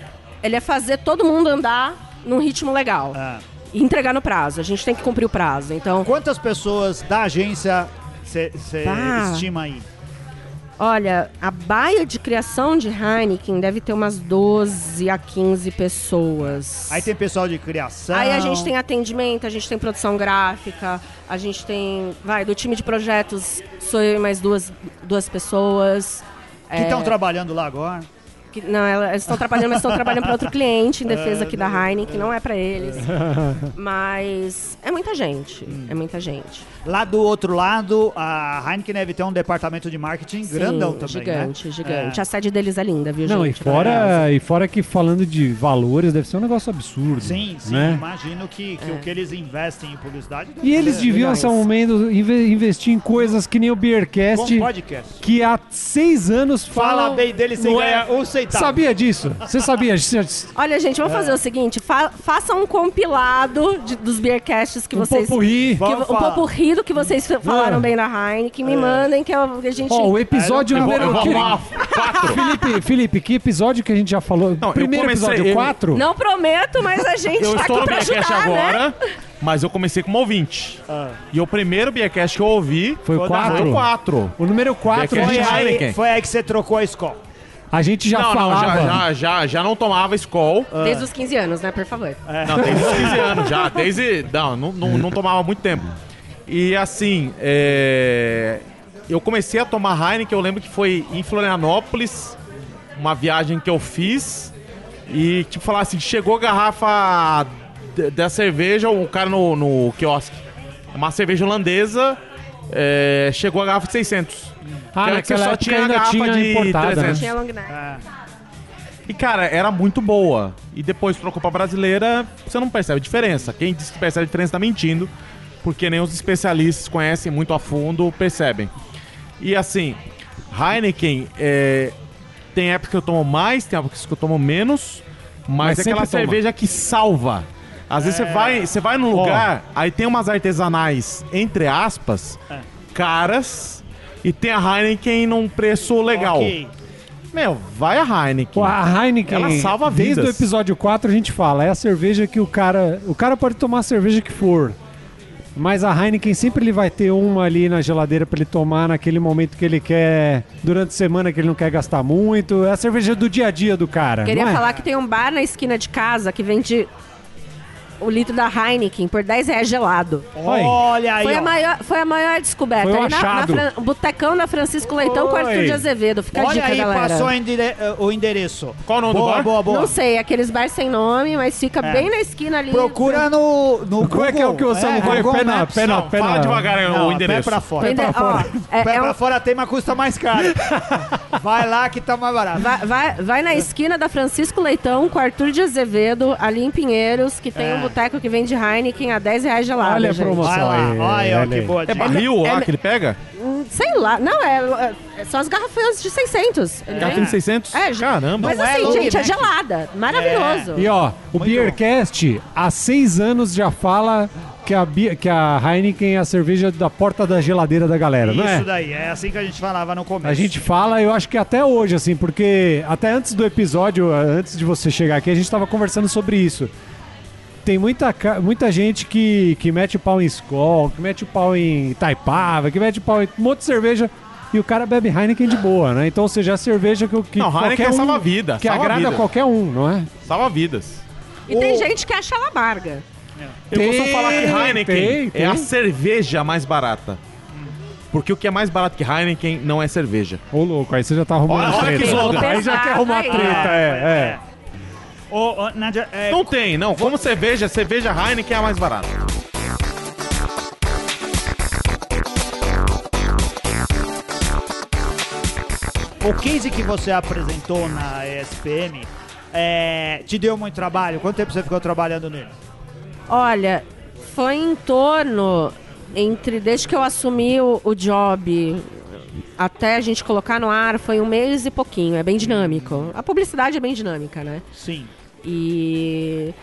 ele é fazer todo mundo andar num ritmo legal. Ah. E entregar no prazo. A gente tem que cumprir o prazo. Então, Quantas pessoas da agência você Tá. estima aí? Olha, a baia de criação de Heineken deve ter umas 12 a 15 pessoas. Aí tem pessoal de criação. Aí a gente tem atendimento, a gente tem produção gráfica, a gente tem. Vai, do time de projetos sou eu e mais duas, duas pessoas. Que É, estão trabalhando lá agora. Que- não, elas estão trabalhando, mas estão trabalhando para outro cliente em defesa aqui da Heineken, não é para eles. Mas é muita gente, é muita gente. Lá do outro lado, a Heineken deve ter um departamento de marketing grandão também, gigante, né? gigante. A sede deles é linda, viu, Não, e gente? fora, e fora que falando de valores, deve ser um negócio absurdo. Sim, sim. Né? Imagino que, que o que eles investem em publicidade... E eles é deviam, nesse momento, inve- investir em coisas que nem o Beercast, Com podcast. que há seis anos Fala falam... bem dele sem não é- ganhar um centavo. Sabia disso? Você sabia? disso? Olha, gente, vamos fazer o seguinte: fa façam um compilado de- dos beercasts que um vocês. popurrí. que, um pouco rido que vocês falaram Ah. bem da Heineken, me mandem que eu- a gente. Ó, o episódio vou, número... eu vou que- arrumar quatro. Felipe, Felipe, que episódio que a gente já falou? Não, Primeiro comecei- episódio, eu- 4? Não prometo, mas a gente Eu tá estou aqui no pra Beercast ajudar, né? agora, mas eu comecei como ouvinte. E o primeiro Beercast que eu ouvi Foi o Foi da 4? foi o 4. O número 4 a Beercast gente, Foi foi aí que você trocou a escola. A gente já não, falava... não, já, já, já, já não tomava Skol. Desde os 15 anos, né? Por favor. Não, desde os 15 anos já. Desde. Não, não, não, não tomava muito tempo. E assim, é, eu comecei a tomar Heineken, eu lembro que foi em Florianópolis, uma viagem que eu fiz. E, tipo, falar assim, chegou a garrafa da cerveja, o cara no, no quiosque. Uma cerveja holandesa, é, chegou a garrafa de 600. Ah, Que naquela só época tinha a ainda garrafa tinha de importada, né? 300. Tinha long neck. Ah, E, cara, era muito boa. E depois trocou pra brasileira, você não percebe a diferença. Quem diz que percebe a diferença tá mentindo, porque nem os especialistas conhecem muito a fundo, percebem. E assim, Heineken, é, tem épocas que eu tomo mais, tem épocas que eu tomo menos, mas, Mas é aquela toma. cerveja que salva. Às vezes você vai, você vai num lugar, aí tem umas artesanais, entre aspas, caras, e tem a Heineken num preço legal. ok. Meu, vai a Heineken. Pô, a Heineken, Ela salva desde o vidas. episódio 4 a gente fala, é a cerveja que o cara... O cara pode tomar a cerveja que for, mas a Heineken sempre ele vai ter uma ali na geladeira pra ele tomar naquele momento que ele quer, durante a semana que ele não quer gastar muito. É a cerveja do dia a dia do cara, Queria não é? falar que tem um bar na esquina de casa que vende o litro da Heineken por 10 reais gelado. Oi. Olha aí, Foi a, ó. maior, foi a maior descoberta. Foi um Aí na, na achado. Fran- Botecão na Francisco Leitão com Arthur Oi. de Azevedo. Fica a Olha dica, aí, galera. passou o eh, o endereço. Qual o nome do boa, bar? Boa, boa, Não sei, aqueles bar sem nome, mas fica É. bem na esquina ali. Procura no, no Como é que é o que você vai? Google Pé na- Maps. pé na- Não, pé fala devagar Não, o endereço. Pé pra fora. Vende- pra fora. ó, é- pé é pra um- fora tem, mas custa mais caro. vai lá que tá mais barato. Vai, vai, vai na esquina da Francisco Leitão com Arthur de Azevedo, ali em Pinheiros, que tem É. um boteco que vende Heineken a 10 reais gelado. Olha a gente. promoção. Vai lá, aí, olha ó, olha que boa É dica. barril é- lá é- que ele pega? Hum, Sei lá, não, é, é só as garrafões de 600. Ele de 600? É, Caramba. Mas é assim, long gente, é neck. gelada. Maravilhoso. E ó, o Muito Beercast há seis anos já fala que a, que a Heineken é a cerveja da porta da geladeira da galera, não é? Isso daí, é assim que a gente falava no começo. A gente fala, eu acho que até hoje, assim, porque até antes do episódio, antes de você chegar aqui, a gente tava conversando sobre isso. Tem muita, muita gente que, que mete o pau em Skol, que mete o pau em Taipava, que mete o pau em um monte de cerveja e o cara bebe Heineken de boa, né? Então, ou seja, a cerveja que, que Não, Heineken qualquer um, salva vida, que salva agrada vida. a qualquer um, não é? Salva vidas. E tem gente que acha ela amarga. Eu Tem, costumo falar que Heineken tem, tem. é a cerveja mais barata. Porque o que é mais barato que Heineken não é cerveja. Ô, louco, aí você já tá arrumando Olha- olha treta. que slogan. Aí já quer arrumar Aí. treta, é, é. Ô, ô, Nádia, é, Não tem, não. Como cerveja, cerveja Heineken é a mais barata. o case que você apresentou na ESPM é, te deu muito trabalho? Quanto tempo você ficou trabalhando nele? Olha, foi em torno entre desde que eu assumi o, o job até a gente colocar no ar foi um mês e pouquinho. É bem dinâmico. A publicidade é bem dinâmica, né? Sim. E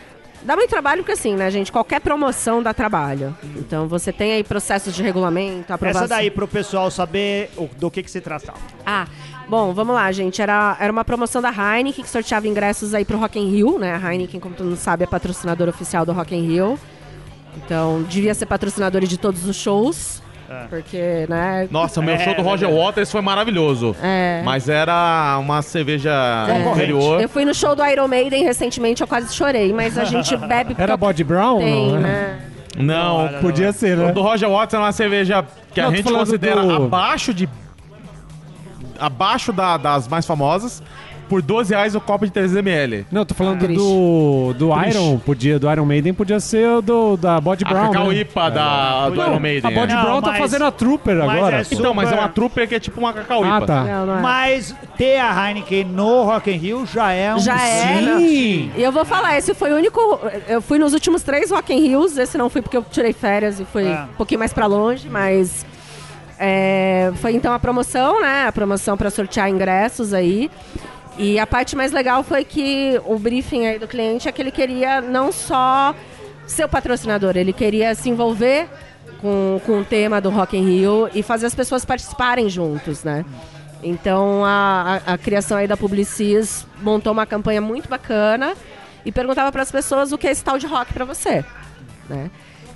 dá muito trabalho porque assim, né, gente? Qualquer promoção dá trabalho. Então você tem aí processos de regulamento, aprovação. Essa daí pro pessoal saber do que que se tratava. Ah, bom, vamos lá, gente. Era, era uma promoção da Heineken que sorteava ingressos aí pro Rock in Rio, né? A Heineken, como todo mundo sabe, é patrocinadora oficial do Rock in Rio. Então, devia ser patrocinadora de todos os shows. Porque, né? Nossa, meu É, show do Roger verdade. Waters foi maravilhoso. É. Mas era uma cerveja inferior. Eu fui no show do Iron Maiden recentemente, eu quase chorei, mas a gente bebe Era Body Brown? tem, não, né? Não, Não, Podia ser, O né? do Roger Waters é uma cerveja que Não, a gente considera do- abaixo de. abaixo da- das mais famosas. Por 12 reais o copo de 300ml. Não, tô falando Triste. do, do Triste. Iron, podia, do Iron Maiden, podia ser o do, da Body A Brown. Cacau né? IPA da, do Não, Iron Maiden. A Body é. Não, Brown tá mas- fazendo a Trooper agora. é Então, mas é super- uma trooper que é tipo uma Cacau IPA. Ah, tá. Não, não é. Mas ter a Heineken no Rock in Rio já é um... Já é, não. Sim! E eu vou falar, esse foi o único. Eu fui nos últimos três Rock in Rios, esse não fui porque eu tirei férias e fui É. um pouquinho mais pra longe, mas. é, foi então a promoção, né? A promoção pra sortear ingressos aí. E a parte mais legal foi que o briefing aí do cliente é que ele queria não só ser o patrocinador, ele queria se envolver com, com o tema do Rock in Rio e fazer as pessoas participarem juntos, né? Então a, a, a criação aí da Publicis montou uma campanha muito bacana e perguntava para as pessoas o que é esse tal de rock para você, né?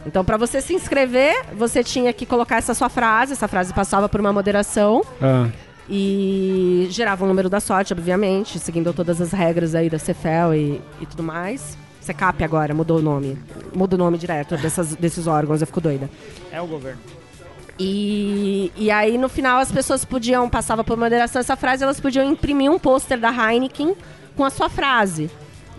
Então para você se inscrever, você tinha que colocar essa sua frase, essa frase passava por uma moderação Ah, e gerava o número da sorte, obviamente, seguindo todas as regras aí da Cefel e, e tudo mais. Secap agora, mudou o nome. Muda o nome direto dessas, desses órgãos, eu fico doida. É o governo. E, e aí, no final, as pessoas podiam, passava por moderação essa frase, elas podiam imprimir um pôster da Heineken com a sua frase.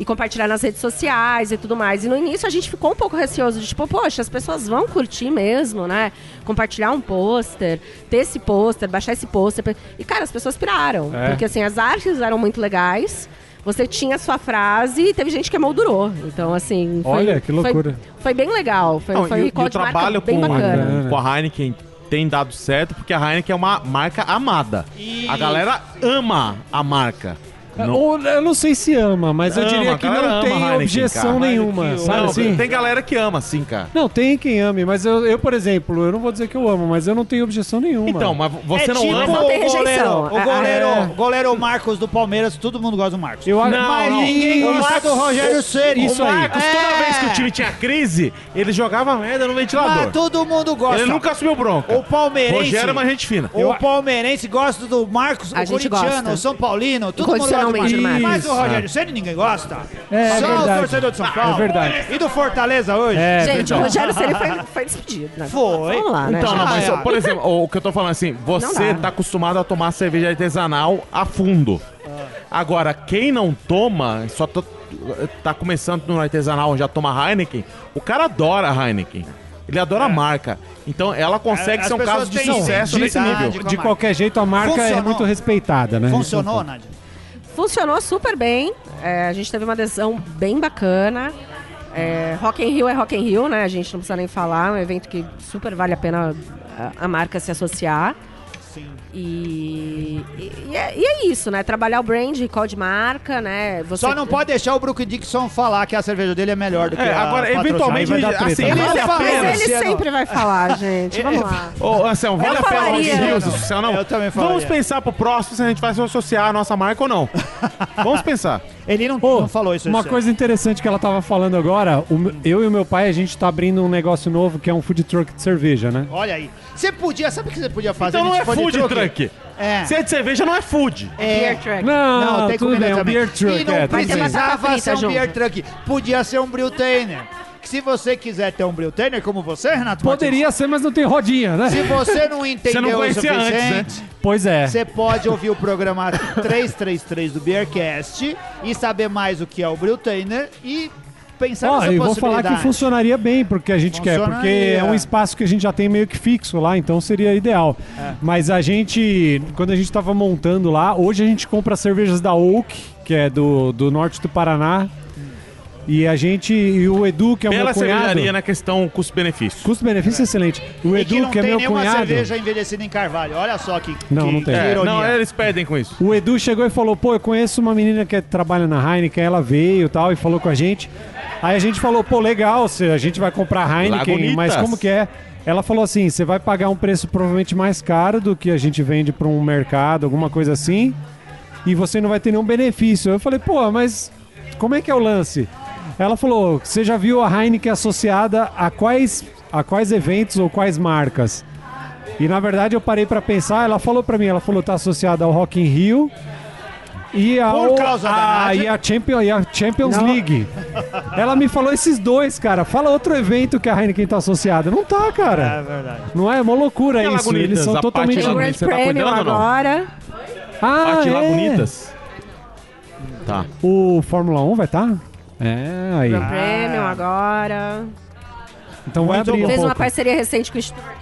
E compartilhar nas redes sociais e tudo mais. E no início a gente ficou um pouco receoso de tipo, poxa, as pessoas vão curtir mesmo, né? Compartilhar um pôster, ter esse pôster, baixar esse pôster. E, cara, as pessoas piraram. É. Porque, assim, as artes eram muito legais. Você tinha a sua frase e teve gente que moldurou. Então, assim. Foi, Olha, que loucura. Foi, foi bem legal. Foi, Não, foi e, um e o trabalho bem com, bacana. Bacana. com a Heineken tem dado certo, porque a Heineken é uma marca amada. A galera ama a marca. Não- Ou, eu não sei se ama, mas eu Ama, diria a que não tem Heineken, objeção cara. nenhuma, Heineken, sabe Não, assim? tem galera que ama, sim, cara. Não, tem quem ame, mas eu, eu, por exemplo, eu não vou dizer que eu amo, mas eu não tenho objeção nenhuma. Então, mas você é não tipo ama. não tem o goleiro, rejeição. o goleiro, É. o goleiro Marcos do Palmeiras, todo mundo gosta do Marcos. Eu Não, Mas não. ninguém gosta Marcos- do Rogério Ceni. Isso o aí. Marcos, É. toda vez que o time tinha crise, ele jogava merda no ventilador. Mas todo mundo gosta. Ele nunca assumiu bronca. O palmeirense... Rogério é uma gente fina. O palmeirense gosta do Marcos, o corintiano, o São Paulino, todo mundo gosta do Marcos. do Mas o Rogério Ceni ninguém gosta. É, Só é o torcedor de São Paulo. É verdade. E do Fortaleza hoje? É, Gente, verdade. o Rogério Ceni foi, foi despedido. Né? Foi. Vamos lá, né? Então, não, mas, Ah, é. por exemplo, o que eu tô falando assim, você tá acostumado a tomar cerveja artesanal a fundo. Agora, quem não toma, só tô- tá começando no artesanal, já toma Heineken, o cara adora Heineken. Ele adora a marca. Então, ela consegue É, ser um as caso de sucesso nesse nível. De qualquer jeito, a marca é Funcionou. muito respeitada, né? Funcionou, Nádia? Funcionou super bem. É, a gente teve uma adesão bem bacana. É, Rock in Rio é Rock in Rio, né? A gente não precisa nem falar. É um evento que super vale a pena a, a marca se associar. E, e, é, e é isso, né? Trabalhar o brand, call de marca, né? Você, Só não pode deixar o Brook Dixon falar que a cerveja dele é melhor do que É, a agora, eventualmente, vai dar treta, assim? Ele vale pena. Mas ele sempre vai falar, gente. Vamos lá. Ô, Anselmo, vale Eu a pena o Rock in falaria. Rio, se não? Eu também Vamos falaria. pensar pro próximo se a gente vai se associar à noça marca ou não. Vamos pensar. Ele não, Pô, não falou isso. Uma coisa interessante que ela tava falando agora, o eu e o meu pai, a gente tá abrindo um negócio novo que é um food truck de cerveja, né? Olha aí. Você podia, sabe o que você podia fazer? Então não é food truck. É. Se é de cerveja, não é food. É. Beer truck. Não, Não, tem tudo bem, é um também. beer truck, e não é, precisava ser um junto. beer truck. Podia ser um Brewtainer. que se você quiser ter um Brewtainer como você, Renato Poderia ser, mas não tem rodinha, né? Martins, se você não entendeu Você não o conhecia antes, suficiente, Pois é. você pode ouvir o programa 333 do Beercast e saber mais o que é o Brewtainer e pensar Ó, nessa eu vou falar que funcionaria bem porque a gente quer, porque é um espaço que a gente já tem meio que fixo lá, então seria ideal. É. Mas a gente, quando a gente tava montando lá, hoje a gente compra cervejas da Oak, que é do, do norte do Paraná. E a gente, e o Edu, que é o Pela meu cunhado. cervejaria na questão custo-benefício. Custo-benefício excelente. O E Edu, que não que é tem meu nenhuma cunhado. cerveja envelhecida em carvalho. Olha só que, Não, que, não tem. que É, ironia. não, eles perdem com isso. O Edu chegou e falou: pô, eu conheço uma menina que trabalha na Heineken, ela veio e tal, e falou com a gente. Aí a gente falou: pô, legal, a gente vai comprar Heineken, Lagunitas. mas como que é? Ela falou assim: você vai pagar um preço provavelmente mais caro do que a gente vende para um mercado, alguma coisa assim, e você não vai ter nenhum benefício. Eu falei: pô, mas como é que é o lance? Ela falou: você já viu a Heineken associada a quais, a quais eventos ou quais marcas? E na verdade eu parei pra pensar, ela falou pra mim, ela falou tá associada ao Rock in Rio e ao Por causa da a, Nádia. e a, Champion, e a Champions League. Ela me falou esses dois, cara. Fala outro evento que a Heineken tá associada. Não tá, cara. É verdade. Não é, é uma loucura E a isso. Lagunitas, Eles são a totalmente Tem o Não, Grand você tá Prêmio não? agora. Ah, Parte é. Lagunitas. Tá. O Fórmula 1 vai estar? Tá? É, aí. Grand Prêmio agora. Então vai Muito abrir um Fez uma pouco. parceria recente com o Instituto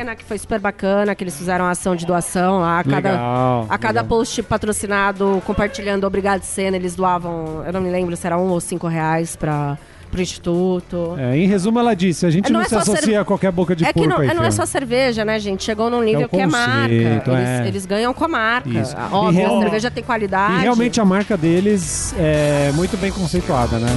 Senna, que foi super bacana, que eles fizeram uma ação de doação lá. A cada, Legal, a cada legal. post patrocinado, compartilhando Obrigado Senna, eles doavam, eu não me lembro se era um ou cinco reais para pro Instituto. É, em resumo, ela disse: a gente Não não, é se associa cerve- a qualquer boca de É que porco não, aí, é- não é só cerveja, né, gente? Chegou num nível É o que é marca. conceito, Eles, é. eles ganham com a marca. Isso. Óbvio, E real- a cerveja tem qualidade. E realmente a marca deles é muito bem conceituada, né?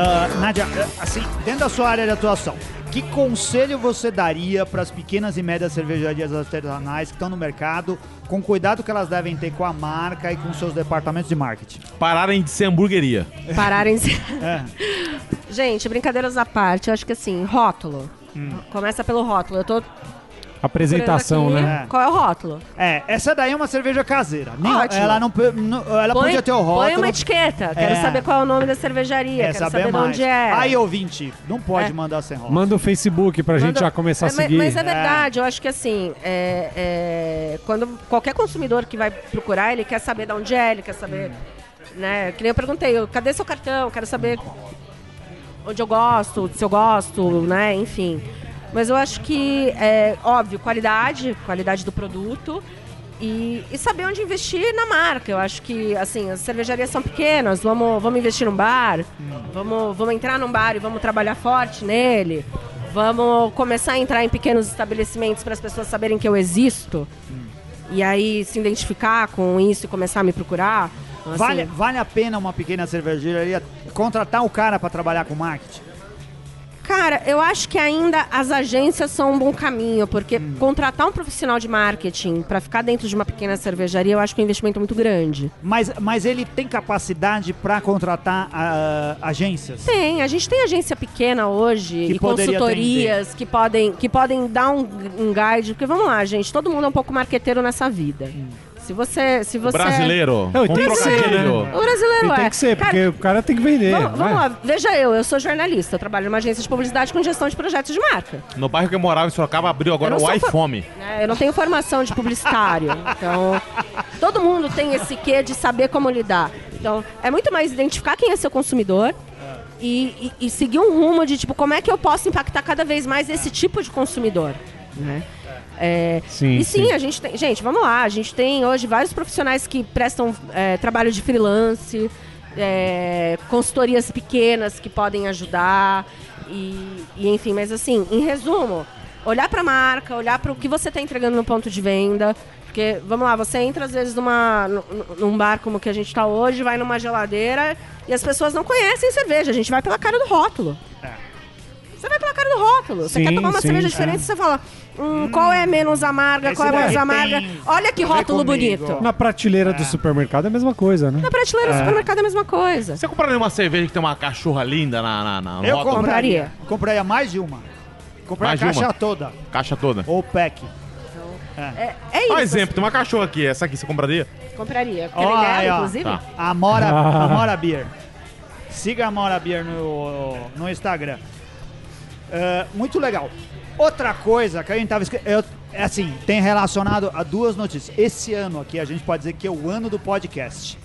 Ah, Nádia, assim, dentro da sua área de atuação, que conselho você daria para as pequenas e médias cervejarias artesanais que estão no mercado, com cuidado que elas devem ter com a marca e com seus departamentos de marketing? Pararem de ser hamburgueria. Pararem. É. Gente, brincadeiras à parte, eu acho que assim, rótulo. Hum. Começa pelo rótulo. Eu tô Apresentação, né? É. Qual é o rótulo? É, essa daí é uma cerveja caseira. Nem- Ótimo. ela não, pe- não- ela podia ter o rótulo. põe uma etiqueta. Quero É. saber qual é o nome da cervejaria. É, quero saber, saber, de mais. onde é. Aí, ouvinte, não pode É. mandar sem rótulo. Manda o Facebook pra gente já começar a É, mas- seguir. Mas é verdade, eu acho que assim, é, é, quando qualquer consumidor que vai procurar, ele quer saber de onde é, ele quer saber, né? Que nem eu perguntei, eu, cadê seu cartão? Quero saber onde eu gosto, se eu gosto, né? Enfim. Mas eu acho que, é óbvio, qualidade, qualidade do produto. E, e saber onde investir na marca. Eu acho que, assim, as cervejarias são pequenas, vamos, vamos investir num bar, vamos, vamos entrar num bar e vamos trabalhar forte nele. Vamos começar a entrar em pequenos estabelecimentos para as pessoas saberem que eu existo. E aí se identificar com isso e começar a me procurar. Então, assim, Vale, vale a pena uma pequena cervejaria contratar o cara para trabalhar com marketing? Cara, eu acho que ainda as agências são um bom caminho, porque Hum. contratar um profissional de marketing para ficar dentro de uma pequena cervejaria, eu acho que é um investimento muito grande. Mas, mas ele tem capacidade para contratar ah, agências? Tem, a gente tem agência pequena hoje Que e consultorias que podem, que podem dar um, um guide, porque vamos lá, gente, todo mundo é um pouco marqueteiro nessa vida. Se você, se você Brasileiro. Não, com tem que ser, né? O brasileiro E é. tem que ser, Cara, porque o cara tem que vender. Vamos, vamos é? lá, veja eu, eu sou jornalista, eu trabalho numa agência de publicidade com gestão de projetos de marca. No bairro que eu morava em Sorocaba, abriu agora o iFome. né? Eu não tenho formação de publicitário, então todo mundo tem esse quê de saber como lidar. Então é muito mais identificar quem é seu consumidor e, e- e seguir um rumo de tipo como é que eu posso impactar cada vez mais esse tipo de consumidor, né? É, Sim, e sim, sim. a gente tem. Gente, vamos lá. A gente tem hoje vários profissionais que prestam é, trabalho de freelance, é, consultorias pequenas que podem ajudar. E, e, enfim, mas assim, em resumo, olhar para a marca, olhar para o que você está entregando no ponto de venda. Porque, vamos lá, você entra às vezes numa, nu- num bar como que a gente está hoje, vai numa geladeira e as pessoas não conhecem cerveja. A gente vai pela cara do rótulo. Você vai pela cara do rótulo. você Sim, quer tomar uma sim, cerveja é. diferente, você fala, hum, qual é menos amarga, qual é mais amarga. tem- Olha que rótulo comigo. bonito. Na prateleira do supermercado é a mesma coisa, né? Na prateleira do supermercado é a mesma coisa. Você compraria uma cerveja que tem uma cachorra linda na, na, na Eu rótulo? compraria. Compraria mais de uma. Compraria Mais a caixa uma? toda. Caixa toda. Ou pack. É, é isso. Olha exemplo, tem uma cachorra aqui. Essa aqui você compraria? Compraria. Porque Ó, ele é, aí, inclusive. Tá. Amora, Amora Beer. Siga a Amora Beer no, no Instagram. É, muito legal. Outra coisa que a gente tava é assim, tem relacionado a duas notícias. Esse ano aqui a gente pode dizer que é o ano do podcast.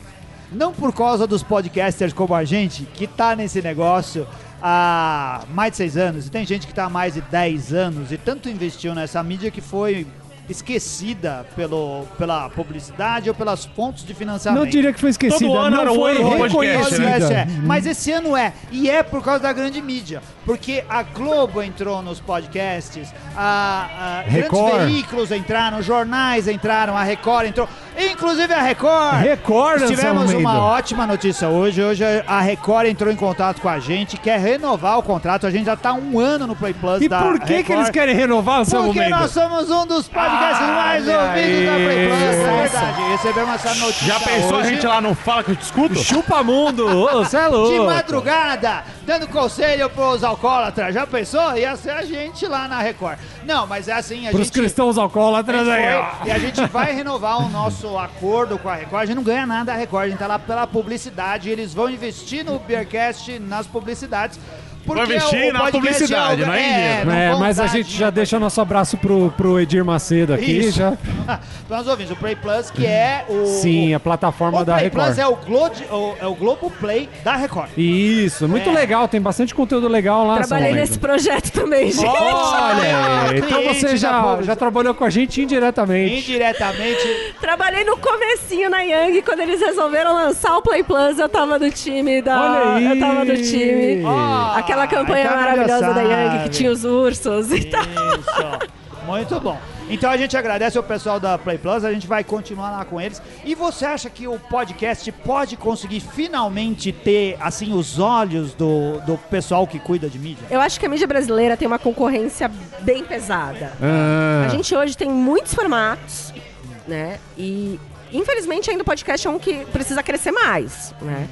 Não por causa dos podcasters como a gente, que tá nesse negócio há mais de seis anos, e tem gente que tá há mais de 10 anos e tanto investiu nessa mídia que foi esquecida pelo, pela publicidade ou pelas fontes de financiamento. Não diria que foi esquecida, Todo ano não era foi ano do podcast, né? reconhecida. É, Mas esse ano é. E é por causa da grande mídia. Porque a Globo entrou nos podcasts, a, a grandes veículos entraram, jornais entraram, a Record entrou. Inclusive a Record. Record, Tivemos uma ótima notícia hoje. Hoje a Record entrou em contato com a gente, quer renovar o contrato. A gente já tá um ano no Play Plus E da por que, que eles querem renovar, Anselmo Porque Almeida? nós somos um dos podcasts mais Olha ouvidos da é verdade. Recebemos essa notícia Já pensou a hoje. gente lá no Fala que eu te escuto? Chupa mundo, ô, você é louco. De madrugada, dando conselho pros alcoólatras. Já pensou? Ia ser a gente lá na Record. Não, mas é assim, a Pros gente... cristãos alcoólatras a aí, foi- ó. e a gente vai renovar o nosso acordo com a Record. A gente não ganha nada da Record, a gente tá lá pela publicidade. Eles vão investir no Beercast, nas publicidades. Porque Vão investir o na publicidade, é, não é dinheiro. não É, mas a gente já deixa nosso abraço pro, pro Edir Macedo aqui. Isso. Já. Para os ouvintes, o Play Plus, que é o... Sim, a plataforma o da Play Record. Plus é o, Globo, o, é o Globo Play da Record. Isso, muito É. legal, tem bastante conteúdo legal lá. Trabalhei nesse projeto também, gente. Olha, então você já, já trabalhou com a gente indiretamente. Indiretamente. Trabalhei no comecinho na Yang, quando eles resolveram lançar o Play Plus, eu tava no time da... Olha aí. Eu tava no time. Aquela campanha então já maravilhosa da. Yang, que tinha os ursos e tal. Isso. Muito bom. Então a gente agradece ao pessoal da Play Plus, a gente vai continuar lá com eles. E você acha que o podcast pode conseguir finalmente ter, assim, os olhos do, do pessoal que cuida de mídia? Eu acho que a mídia brasileira tem uma concorrência bem pesada. Ah, A gente hoje tem muitos formatos, né? E infelizmente ainda o podcast é um que precisa crescer mais, né?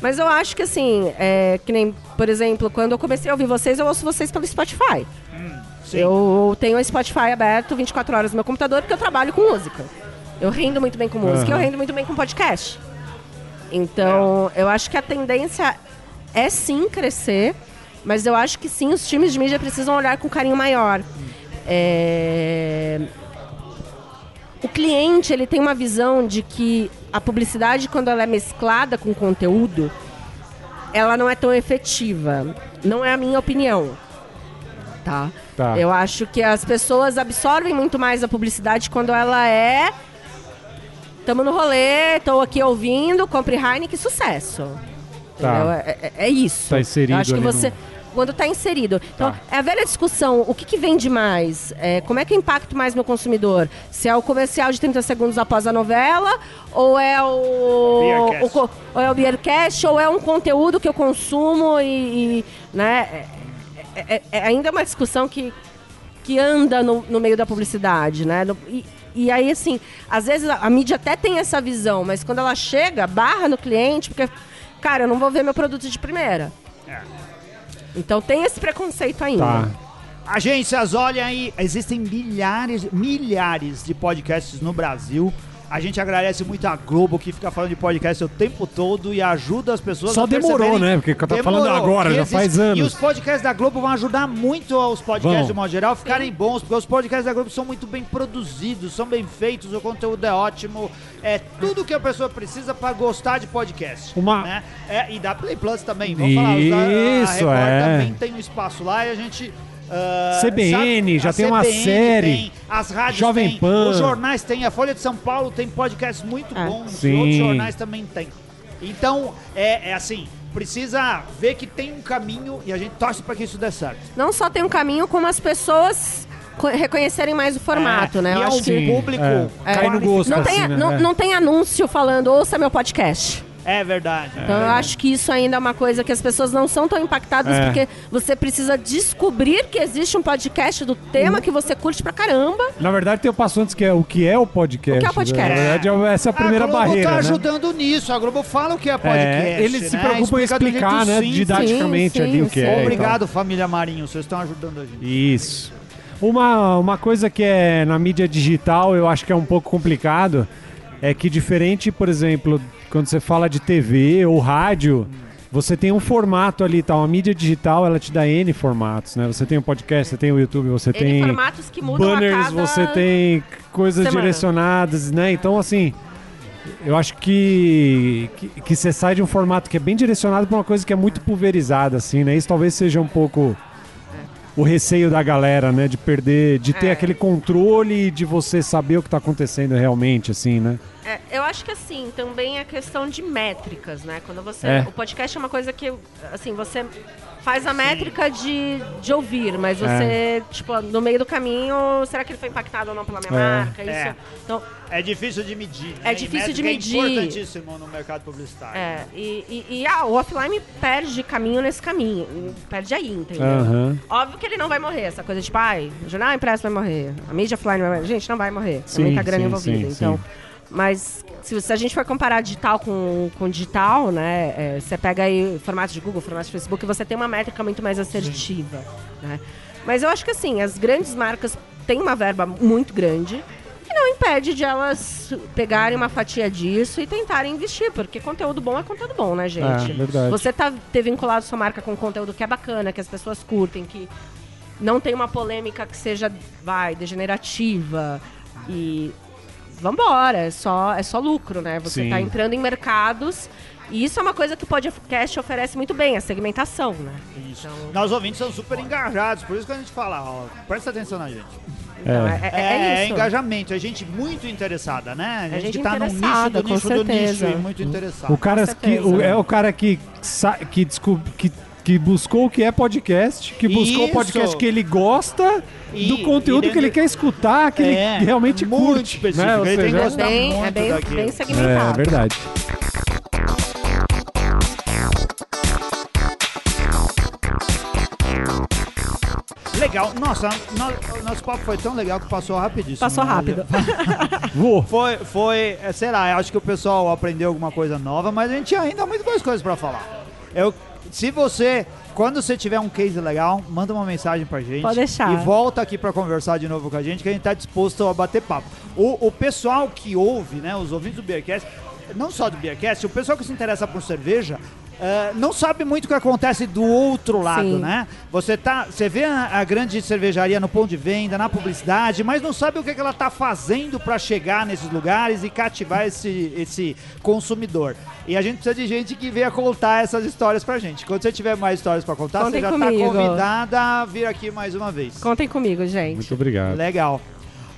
Mas eu acho que assim, é, que nem, por exemplo, quando eu comecei a ouvir vocês, eu ouço vocês pelo Spotify. Sim. Eu tenho o Spotify aberto 24 horas no meu computador porque eu trabalho com música. Eu rendo muito bem com música e eu rendo muito bem com podcast. Então, eu acho que a tendência é sim crescer, mas eu acho que sim, os times de mídia precisam olhar com carinho maior. É, O cliente ele tem uma visão de que a publicidade, quando ela é mesclada com conteúdo, ela não é tão efetiva. Não é a minha opinião. Tá? Tá. Eu acho que as pessoas absorvem muito mais a publicidade quando ela é. Tamo no rolê, tô aqui ouvindo, compre Heineken, sucesso. Tá. É, é- é isso. Tá inserido Eu acho que você. no- Quando tá inserido. Então, Tá. é a velha discussão: o que, que vende mais? É, como é que eu impacto mais meu consumidor? Se é o comercial de 30 segundos após a novela, ou é o. O ou é o Beercast, ou é um conteúdo que eu consumo e. e, né? É, é- é ainda uma discussão que, que anda no, no meio da publicidade, né? No- e, e aí, assim, às vezes a, a mídia até tem essa visão, mas quando ela chega, barra no cliente, porque, cara, eu não vou ver meu produto de primeira. Então tem esse preconceito ainda. Tá. Agências, olha aí, existem milhares, milhares de podcasts no Brasil. A gente agradece muito a Globo que fica falando de podcast o tempo todo e ajuda as pessoas Só a demorou, né? Porque tá falando agora, já faz anos. E os podcasts da Globo vão ajudar muito os podcasts Vão. de modo geral a ficarem bons, porque os podcasts da Globo são muito bem produzidos, são bem feitos, o conteúdo é ótimo, é tudo que a pessoa precisa para gostar de podcast. Uma- né? É, e da Play Plus também, vamos falar, os da- a Isso, Record é. também tem um espaço lá e a gente. Ah, CBN, já a tem uma CBN série. tem, as rádios Jovem tem, Pan. os jornais têm, a Folha de São Paulo tem podcasts muito É. bons, Sim. e outros jornais também tem. Então, é, é assim, precisa ver que tem um caminho e a gente torce para que isso dê certo. Não só tem um caminho, como as pessoas co- reconhecerem mais o formato, É, né? E é um que público. é. Cai no gosto, não, assim, tem, né? não, É. não tem anúncio falando, ouça meu podcast. É verdade. Então eu acho que isso ainda é uma coisa que as pessoas não são tão impactadas É. porque você precisa descobrir que existe um podcast do tema que você curte pra caramba. Na verdade, tem o passo antes que é o que é o podcast. O que é o podcast? Na verdade, é- essa é a primeira a Globo barreira. tá né? ajudando nisso. A Globo fala o que é podcast. É, eles se né? preocupam em explicar, né, simples. didaticamente sim, ali o que sim. é. Obrigado, família Marinho. Vocês estão ajudando a gente. Isso. Uma, uma coisa que é na mídia digital, eu acho que é um pouco complicado, é que diferente, por exemplo, quando você fala de TV ou rádio, você tem um formato ali, tá? Uma mídia digital, ela te dá N formatos, né? Você tem o podcast, você tem o YouTube, você Ele tem formatos que mudam banners, você tem coisas semana. direcionadas, né? Então, assim, eu acho que, que que você sai de um formato que é bem direcionado para uma coisa que é muito pulverizada, assim, né? Isso talvez seja um pouco o receio da galera, né? De perder, de ter É. aquele controle de você saber o que tá acontecendo realmente, assim, né? É, eu acho que assim, também é questão de métricas, né? Quando você. É. O podcast é uma coisa que, assim, você faz a métrica de, de ouvir, mas você, tipo, no meio do caminho, será que ele foi impactado ou não pela minha É. marca? Isso. É. Então, É difícil de medir. É né? difícil E de métrica medir. É importantíssimo no mercado publicitário. é. E, e, e, ah, o offline perde caminho nesse caminho. Perde aí, entendeu? Aham. Óbvio que ele não vai morrer, essa coisa de, pai, o jornal impresso vai morrer, a mídia offline vai morrer. Gente, não vai morrer. Sim, Tem muita grana sim, envolvida. sim, então, sim. Mas se, se a gente for comparar digital com, com digital, né? é, você pega aí formato de Google, formato de Facebook, você tem uma métrica muito mais assertiva. Né? Mas eu acho que assim, as grandes marcas têm uma verba muito grande. E não impede de elas pegarem uma fatia disso e tentarem investir, porque conteúdo bom é conteúdo bom, né, gente? É, verdade. Você tá, ter vinculado sua marca com conteúdo que é bacana, que as pessoas curtem, que não tem uma polêmica que seja, vai, degenerativa. E vambora, é só, é só lucro, né? Você Sim. tá entrando em mercados. E isso é uma coisa que o podcast oferece muito bem, a segmentação, né? Isso. Então- Nós ouvintes são super engajados, por isso que a gente fala, ó, presta atenção na gente. Então, É. é, é- é isso. engajamento, é gente muito interessada, né? A É gente, gente que tá no nicho do com nicho do nicho certeza. e muito interessado. O cara que, certeza. o- é o cara que, que, descob- que, que buscou o que é podcast, que buscou o podcast que ele gosta E- do conteúdo e que ele dentro- quer escutar, que É, ele realmente muito curte. específico, Né? Ou ele tem seja, que É bem, muito é bem, daquilo. bem é segmentado. verdade. Legal. Nossa, no- o nosso papo foi tão legal que passou rapidíssimo. Passou né? rápido. Foi, foi, é, sei lá, acho que o pessoal aprendeu alguma coisa nova, mas a gente tinha ainda muito mais coisas pra falar. Eu, se você, quando você tiver um case legal, manda uma mensagem pra gente. Pode deixar. E volta aqui pra conversar de novo com a gente, que a gente tá disposto a bater papo. O, o pessoal que ouve, né, os ouvintes do Beercast, não só do Beercast, o pessoal que se interessa por cerveja, eh, não sabe muito o que acontece do outro lado, Sim. né? Você tá, você vê a, a grande cervejaria no ponto de venda, na publicidade, mas não sabe o que, que ela tá fazendo para chegar nesses lugares e cativar esse, esse consumidor. E a gente precisa de gente que venha contar essas histórias pra gente. Quando você tiver mais histórias para contar, Contem você já comigo. tá convidada a vir aqui mais uma vez. Contem comigo, gente. Muito obrigado. Legal.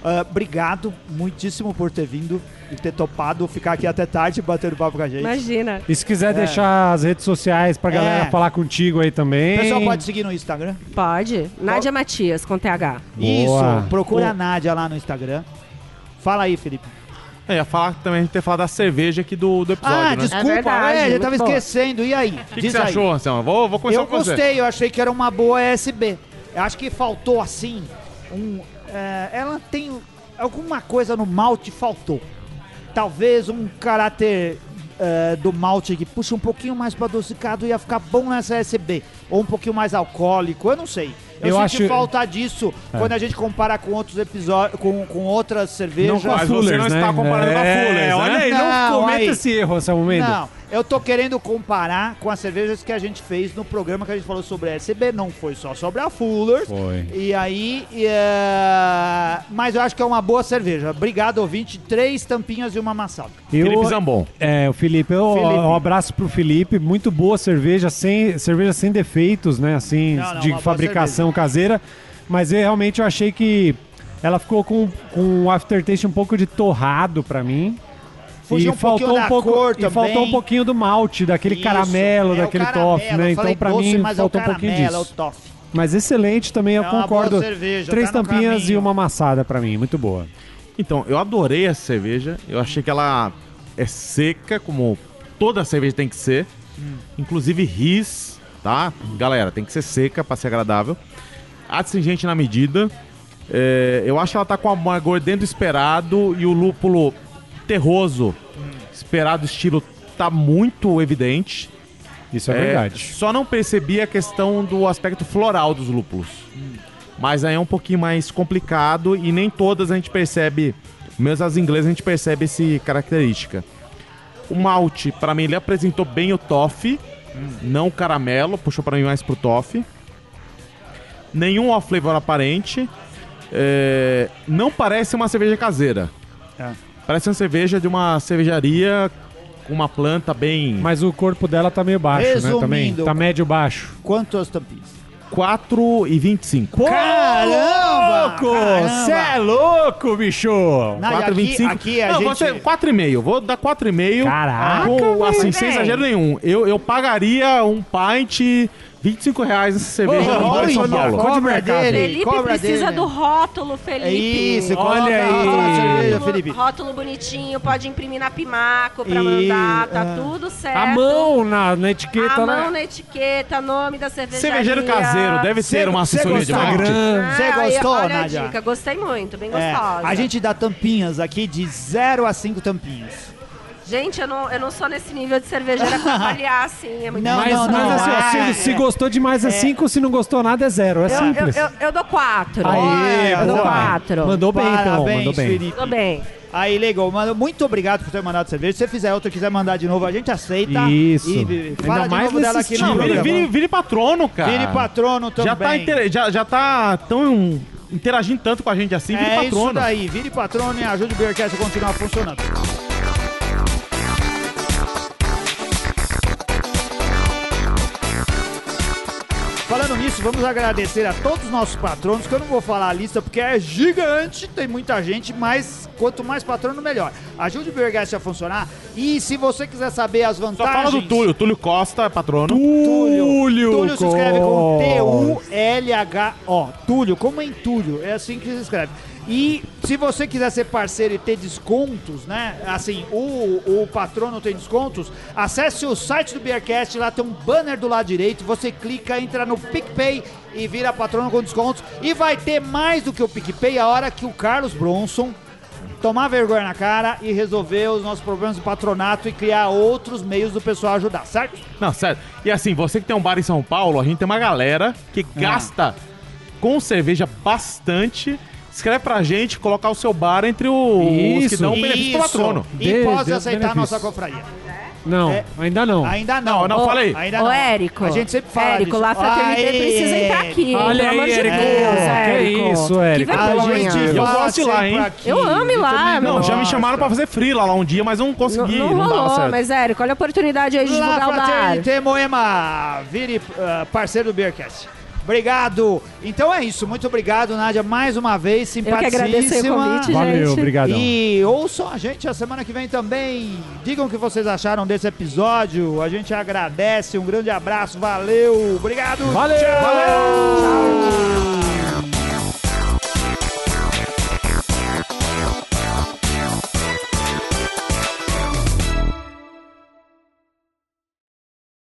Ah, obrigado muitíssimo por ter vindo e ter topado ficar aqui até tarde batendo papo com a gente. Imagina. E se quiser deixar as redes sociais pra galera É. falar contigo aí também. O pessoal pode seguir no Instagram. Pode. Nádia Matias, com TH. Boa. Isso, procura a Nádia lá no Instagram. Fala aí, Felipe. Eu ia falar também, a gente ter falado da cerveja aqui do, do episódio, ah, né? desculpa, É verdade, é, eu tava boa. esquecendo. E aí? O que, que você achou, Anselmo? Vou, vou começar Eu com você. gostei, eu achei que era uma boa ESB. Eu acho que faltou assim um. É, ela tem alguma coisa no malte faltou. Talvez um caráter é, do malte que puxa um pouquinho mais para adocicado ia ficar bom nessa ESB. Ou um pouquinho mais alcoólico, eu não sei. Eu, Eu senti acho- falta disso É. quando a gente compara com outros episódios, com, com outras cervejas. Não com a Mas você não né? está comparando com a É, Fullers, né? Olha aí, não, Não, cometa aí. esse erro, Anselmo Mendes. Não, eu tô querendo comparar com as cervejas que a gente fez no programa que a gente falou sobre a SB. Não foi só sobre a Fuller. Foi. E aí. e, é, Mas eu acho que é uma boa cerveja. Obrigado, ouvinte. Três tampinhas e uma amassada. Eu- Felipe Zambon. É, o Felipe, eu, Felipe. um abraço pro Felipe, muito boa cerveja, sem, cerveja sem defeitos, né, assim, Não, não, de fabricação caseira, mas eu realmente eu achei que ela ficou com, com um aftertaste um pouco de torrado pra mim. Fugiu e um pouquinho da pouco, cor e faltou um pouquinho do malte, daquele Isso, caramelo, é daquele caramelo, toffee, né? Então doce, mim mas é faltou um pouquinho caramelo, É o disso. Mas excelente também, eu É concordo. cerveja, Três tá tampinhas e uma amassada pra mim, muito boa. Então, eu adorei essa cerveja. Eu achei que ela é seca, como toda cerveja tem que ser. Inclusive ris, tá? Galera, tem que ser seca pra ser agradável. Astringente na medida. É, eu acho que ela tá com amargor dentro do esperado e o lúpulo terroso, esperado estilo, tá muito evidente. Isso é, É, verdade. Só não percebi a questão do aspecto floral dos lúpulos. Mas aí é um pouquinho mais complicado e nem todas a gente percebe Mesmo as inglesas a gente percebe essa característica. O malte, pra mim, ele apresentou bem o toffee, não o caramelo, puxou pra mim mais pro toffee. Nenhum off flavor aparente. É, não parece uma cerveja caseira. É. Parece uma cerveja de uma cervejaria com uma planta bem. Mas o corpo dela tá meio baixo, né? Também. Resumindo. Tá médio baixo. Quantas tampinhas? 4 e 25. Caramba! louco! Caramba! Cê é louco, bicho! Não, e aqui, 4,25. aqui a Não, gente... você, 4,5. Vou dar 4,5. Caraca, Com, assim, sem exagero nenhum. Eu, eu pagaria um pint 25 reais nessa cerveja no bar em São olha, Paulo. cobra mercado? dele, Felipe cobra precisa dele. do rótulo, Felipe. É isso, Olha aí. cerveja, Rótulo, Felipe. rótulo bonitinho, pode imprimir na Pimaco pra E- mandar, tá ah. tudo certo. A mão na, na etiqueta, A né? mão na etiqueta, nome da cervejaria. Cervejeiro caseiro, deve Cê- ter uma assessoria de. Instagram. Você Ah, gostou, olha Nádia? a dica, gostei muito, bem É, gostosa. a gente dá tampinhas aqui de 0 a 5 tampinhas. Gente, eu não, eu não sou nesse nível de cervejeira pra avaliar assim, é muito Não, Mas, não, mas assim, ó, é, se, se é. gostou demais é 5, se não gostou nada é zero. É eu, simples. eu, eu, eu dou quatro. Aê, Olha, eu dou boa. quatro. Mandou bem, então. Parabéns, Mandou bem. Felipe. Tudo bem. Aí, legal. Mano, muito obrigado por ter mandado cerveja. Se você fizer outra e quiser mandar de novo, a gente aceita. Isso. E, Ainda fala de mais novo dela aqui no Não, vire, vire, vire patrono, cara. Vire patrono também. já tá, inter- já, já tá tão interagindo tanto com a gente assim, vire É isso patrono. daí. Vire patrono e ajude o Beercast a continuar funcionando. Falando nisso, vamos agradecer a todos os nossos patronos, que eu não vou falar a lista porque é gigante, tem muita gente, mas quanto mais patrono, melhor. Ajude o Beercast a funcionar e se você quiser saber as Só vantagens... fala do Túlio. Túlio Costa é patrono. Túlio. Túlio se escreve com. T-U-L-H-O. Túlio, como em Túlio, é assim que se escreve. E se você quiser ser parceiro e ter descontos, né? Assim, o, o patrono tem descontos, acesse o site do Beercast, lá tem um banner do lado direito, você clica, entra no PicPay e vira patrono com descontos. E vai ter mais do que o PicPay a hora que o Carlos Bronson tomar vergonha na cara e resolver os nossos problemas de patronato e criar outros meios do pessoal ajudar, certo? Não, sério. E assim, você que tem um bar em São Paulo, a gente tem uma galera que Ah. gasta com cerveja bastante. Escreve pra gente colocar o seu bar entre o- os que Isso. dão o benefício pro patrono. E pode aceitar a nossa confraria. Não, É. ainda não. Ainda não. Não, não, Ô, falei. Ainda Ô, não. Érico. A gente sempre fala Érico, disso. lá Fraternidade Aê, precisa entrar aqui. Olha aí, Érico. Deus, Que Érico. isso, Érico. Que A vergonha. gente Eu gosto de ir lá, hein? aqui. Eu amo ir lá. Não, já me chamaram pra fazer frila lá um dia, mas eu não Não, consegui. não Não, dava rolou, certo. mas Érico, olha a oportunidade aí de Lá, divulgar o bar. Fraternité Moema. Vire ah, parceiro do Beercast. Obrigado. Então é isso. Muito obrigado, Nádia, mais uma vez. Eu que agradeço aí o convite, Valeu, gente. obrigadão. E ouçam a gente a semana que vem também. Digam o que vocês acharam desse episódio. A gente agradece. Um grande abraço. Valeu. Obrigado. Valeu! Tchau. Valeu!